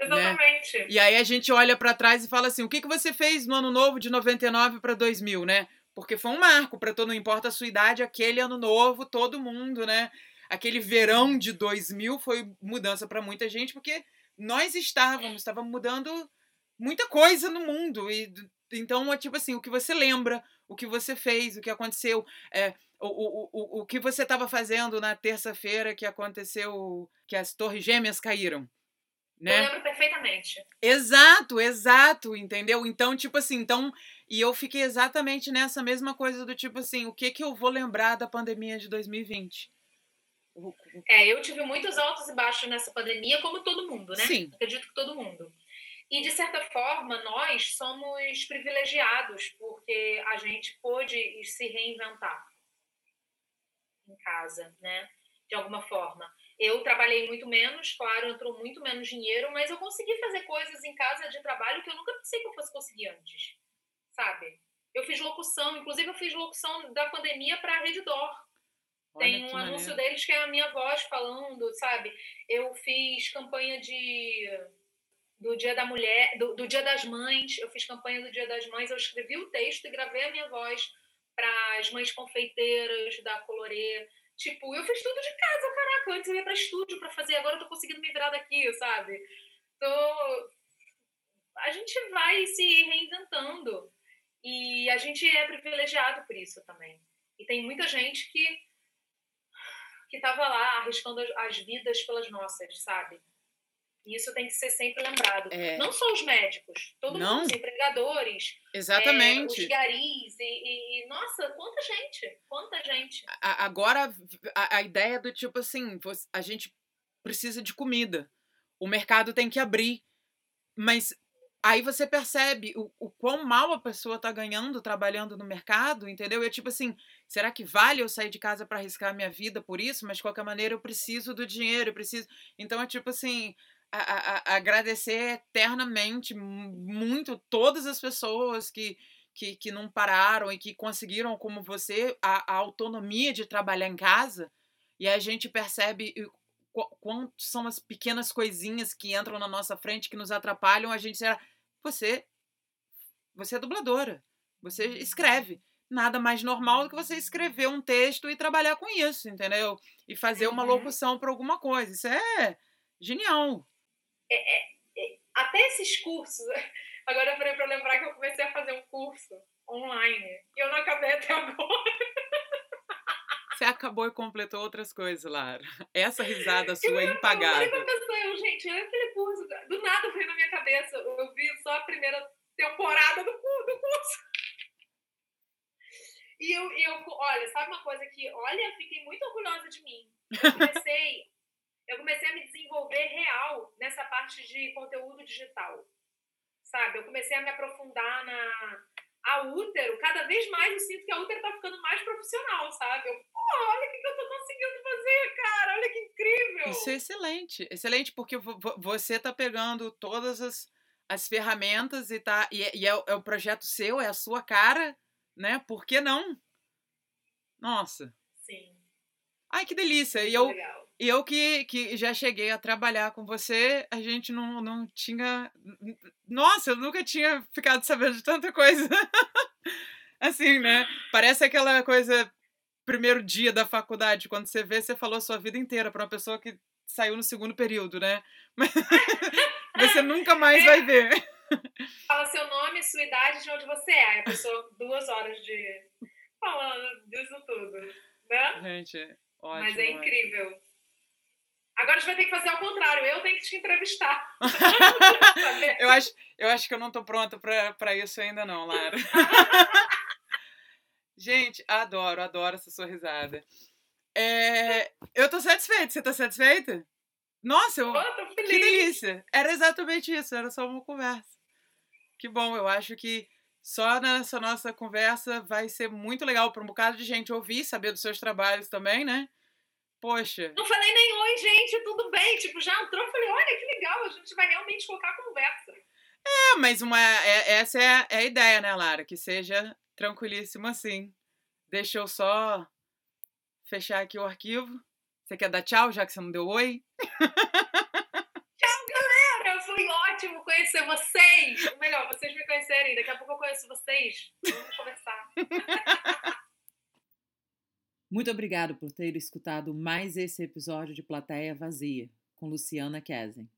Né? Exatamente. Né? E aí a gente olha para trás e fala assim: o que, que você fez no ano novo de 99 para 2000, né? Porque foi um marco para todo, não importa a sua idade, aquele ano novo, todo mundo, né? Aquele verão de 2000 foi mudança para muita gente, porque nós estávamos, estávamos mudando muita coisa no mundo. E então, é tipo assim, o que você lembra, o que você fez, o que aconteceu, é, o, o, o, o que você estava fazendo na terça-feira que aconteceu, que as torres gêmeas caíram. Né? Eu lembro perfeitamente. Exato, exato, entendeu? Então, tipo assim, então E eu fiquei exatamente nessa mesma coisa do tipo assim, o que que eu vou lembrar da pandemia de 2020? É, eu tive muitos altos e baixos nessa pandemia, como todo mundo, né? Sim. Acredito que todo mundo. E, de certa forma, nós somos privilegiados, porque a gente pôde se reinventar em casa, né? De alguma forma. Eu trabalhei muito menos, claro, entrou muito menos dinheiro, mas eu consegui fazer coisas em casa de trabalho que eu nunca pensei que eu fosse conseguir antes, sabe? Eu fiz locução, inclusive eu fiz locução da pandemia para a Redditor. Tem um anúncio deles que é a minha voz falando, sabe? Eu fiz campanha de do Dia da Mulher, do, do, Dia das Mães. Eu fiz campanha do Dia das Mães. Eu escrevi o texto e gravei a minha voz para as mães confeiteiras da Colorê. Tipo, eu fiz tudo de casa, caraca. Antes eu ia para estúdio para fazer, agora eu tô conseguindo me virar daqui, sabe? Tô... A gente vai se reinventando. E a gente é privilegiado por isso também. E tem muita gente que que estava lá arriscando as vidas pelas nossas, sabe? E isso tem que ser sempre lembrado. É. Não só os médicos, todo Não. mundo, os empregadores. Exatamente. É, os garis. E, e, nossa, quanta gente, quanta gente. A, agora, a, a, ideia do tipo assim, a gente precisa de comida. O mercado tem que abrir. Mas aí você percebe o, o quão mal a pessoa está ganhando trabalhando no mercado, entendeu? E é tipo assim, será que vale eu sair de casa para arriscar minha vida por isso? Mas de qualquer maneira eu preciso do dinheiro, eu preciso. Então é tipo assim, a, a, agradecer eternamente muito todas as pessoas que, que, que não pararam e que conseguiram, como você, a, a autonomia de trabalhar em casa. E a gente percebe quanto são as pequenas coisinhas que entram na nossa frente que nos atrapalham. A gente será você você é dubladora, você escreve. Nada mais normal do que você escrever um texto e trabalhar com isso, entendeu? E fazer uma uhum. locução para alguma coisa. Isso é genial. É, é, é, até esses cursos. Agora eu falei para lembrar que eu comecei a fazer um curso online e eu não acabei até agora. Você acabou e completou outras coisas, Lara. Essa risada sua é impagável. Eu falei eu, gente, olha aquele curso. Do nada veio na minha cabeça. Eu vi só a primeira temporada do, do curso. E eu, eu, olha, sabe uma coisa que, olha, fiquei muito orgulhosa de mim. Eu comecei eu comecei a me desenvolver real nessa parte de conteúdo digital. Sabe? Eu comecei a me aprofundar na a útero, cada vez mais eu sinto que a útero tá ficando mais profissional, sabe? Eu, pô, olha o que, que eu tô conseguindo fazer, cara, olha que incrível. Isso é excelente, excelente, porque você tá pegando todas as, as ferramentas e tá. E, é, e é, é o projeto seu, é a sua cara, né? Por que não? Nossa. Sim. Ai, que delícia. e eu, legal. E eu que, que já cheguei a trabalhar com você, a gente não, não tinha. Nossa, eu nunca tinha ficado sabendo de tanta coisa. assim, né? Parece aquela coisa. Primeiro dia da faculdade, quando você vê, você falou sua vida inteira para uma pessoa que saiu no segundo período, né? Mas você nunca mais vai ver. Fala seu nome, sua idade, de onde você é. A pessoa, duas horas de. falando disso tudo. Né? Gente, ótimo. Mas é incrível. Ótimo. Agora a gente vai ter que fazer ao contrário, eu tenho que te entrevistar. eu, acho, eu acho que eu não estou pronta para isso ainda não, Lara. gente, adoro, adoro essa sua risada. É, eu estou satisfeita, você está satisfeita? Nossa, eu, oh, que delícia! Era exatamente isso, era só uma conversa. Que bom, eu acho que só nessa nossa conversa vai ser muito legal para um bocado de gente ouvir, saber dos seus trabalhos também, né? Poxa. Não falei nem oi, gente, tudo bem. Tipo, já entrou, falei, olha que legal, a gente vai realmente colocar a conversa. É, mas uma, é, essa é a, é a ideia, né, Lara? Que seja tranquilíssimo assim. Deixa eu só fechar aqui o arquivo. Você quer dar tchau, já que você não deu oi? tchau, galera! Foi ótimo conhecer vocês. Ou melhor, vocês me conhecerem. Daqui a pouco eu conheço vocês. Vamos conversar. Muito obrigado por ter escutado mais esse episódio de Plateia Vazia, com Luciana Kesen.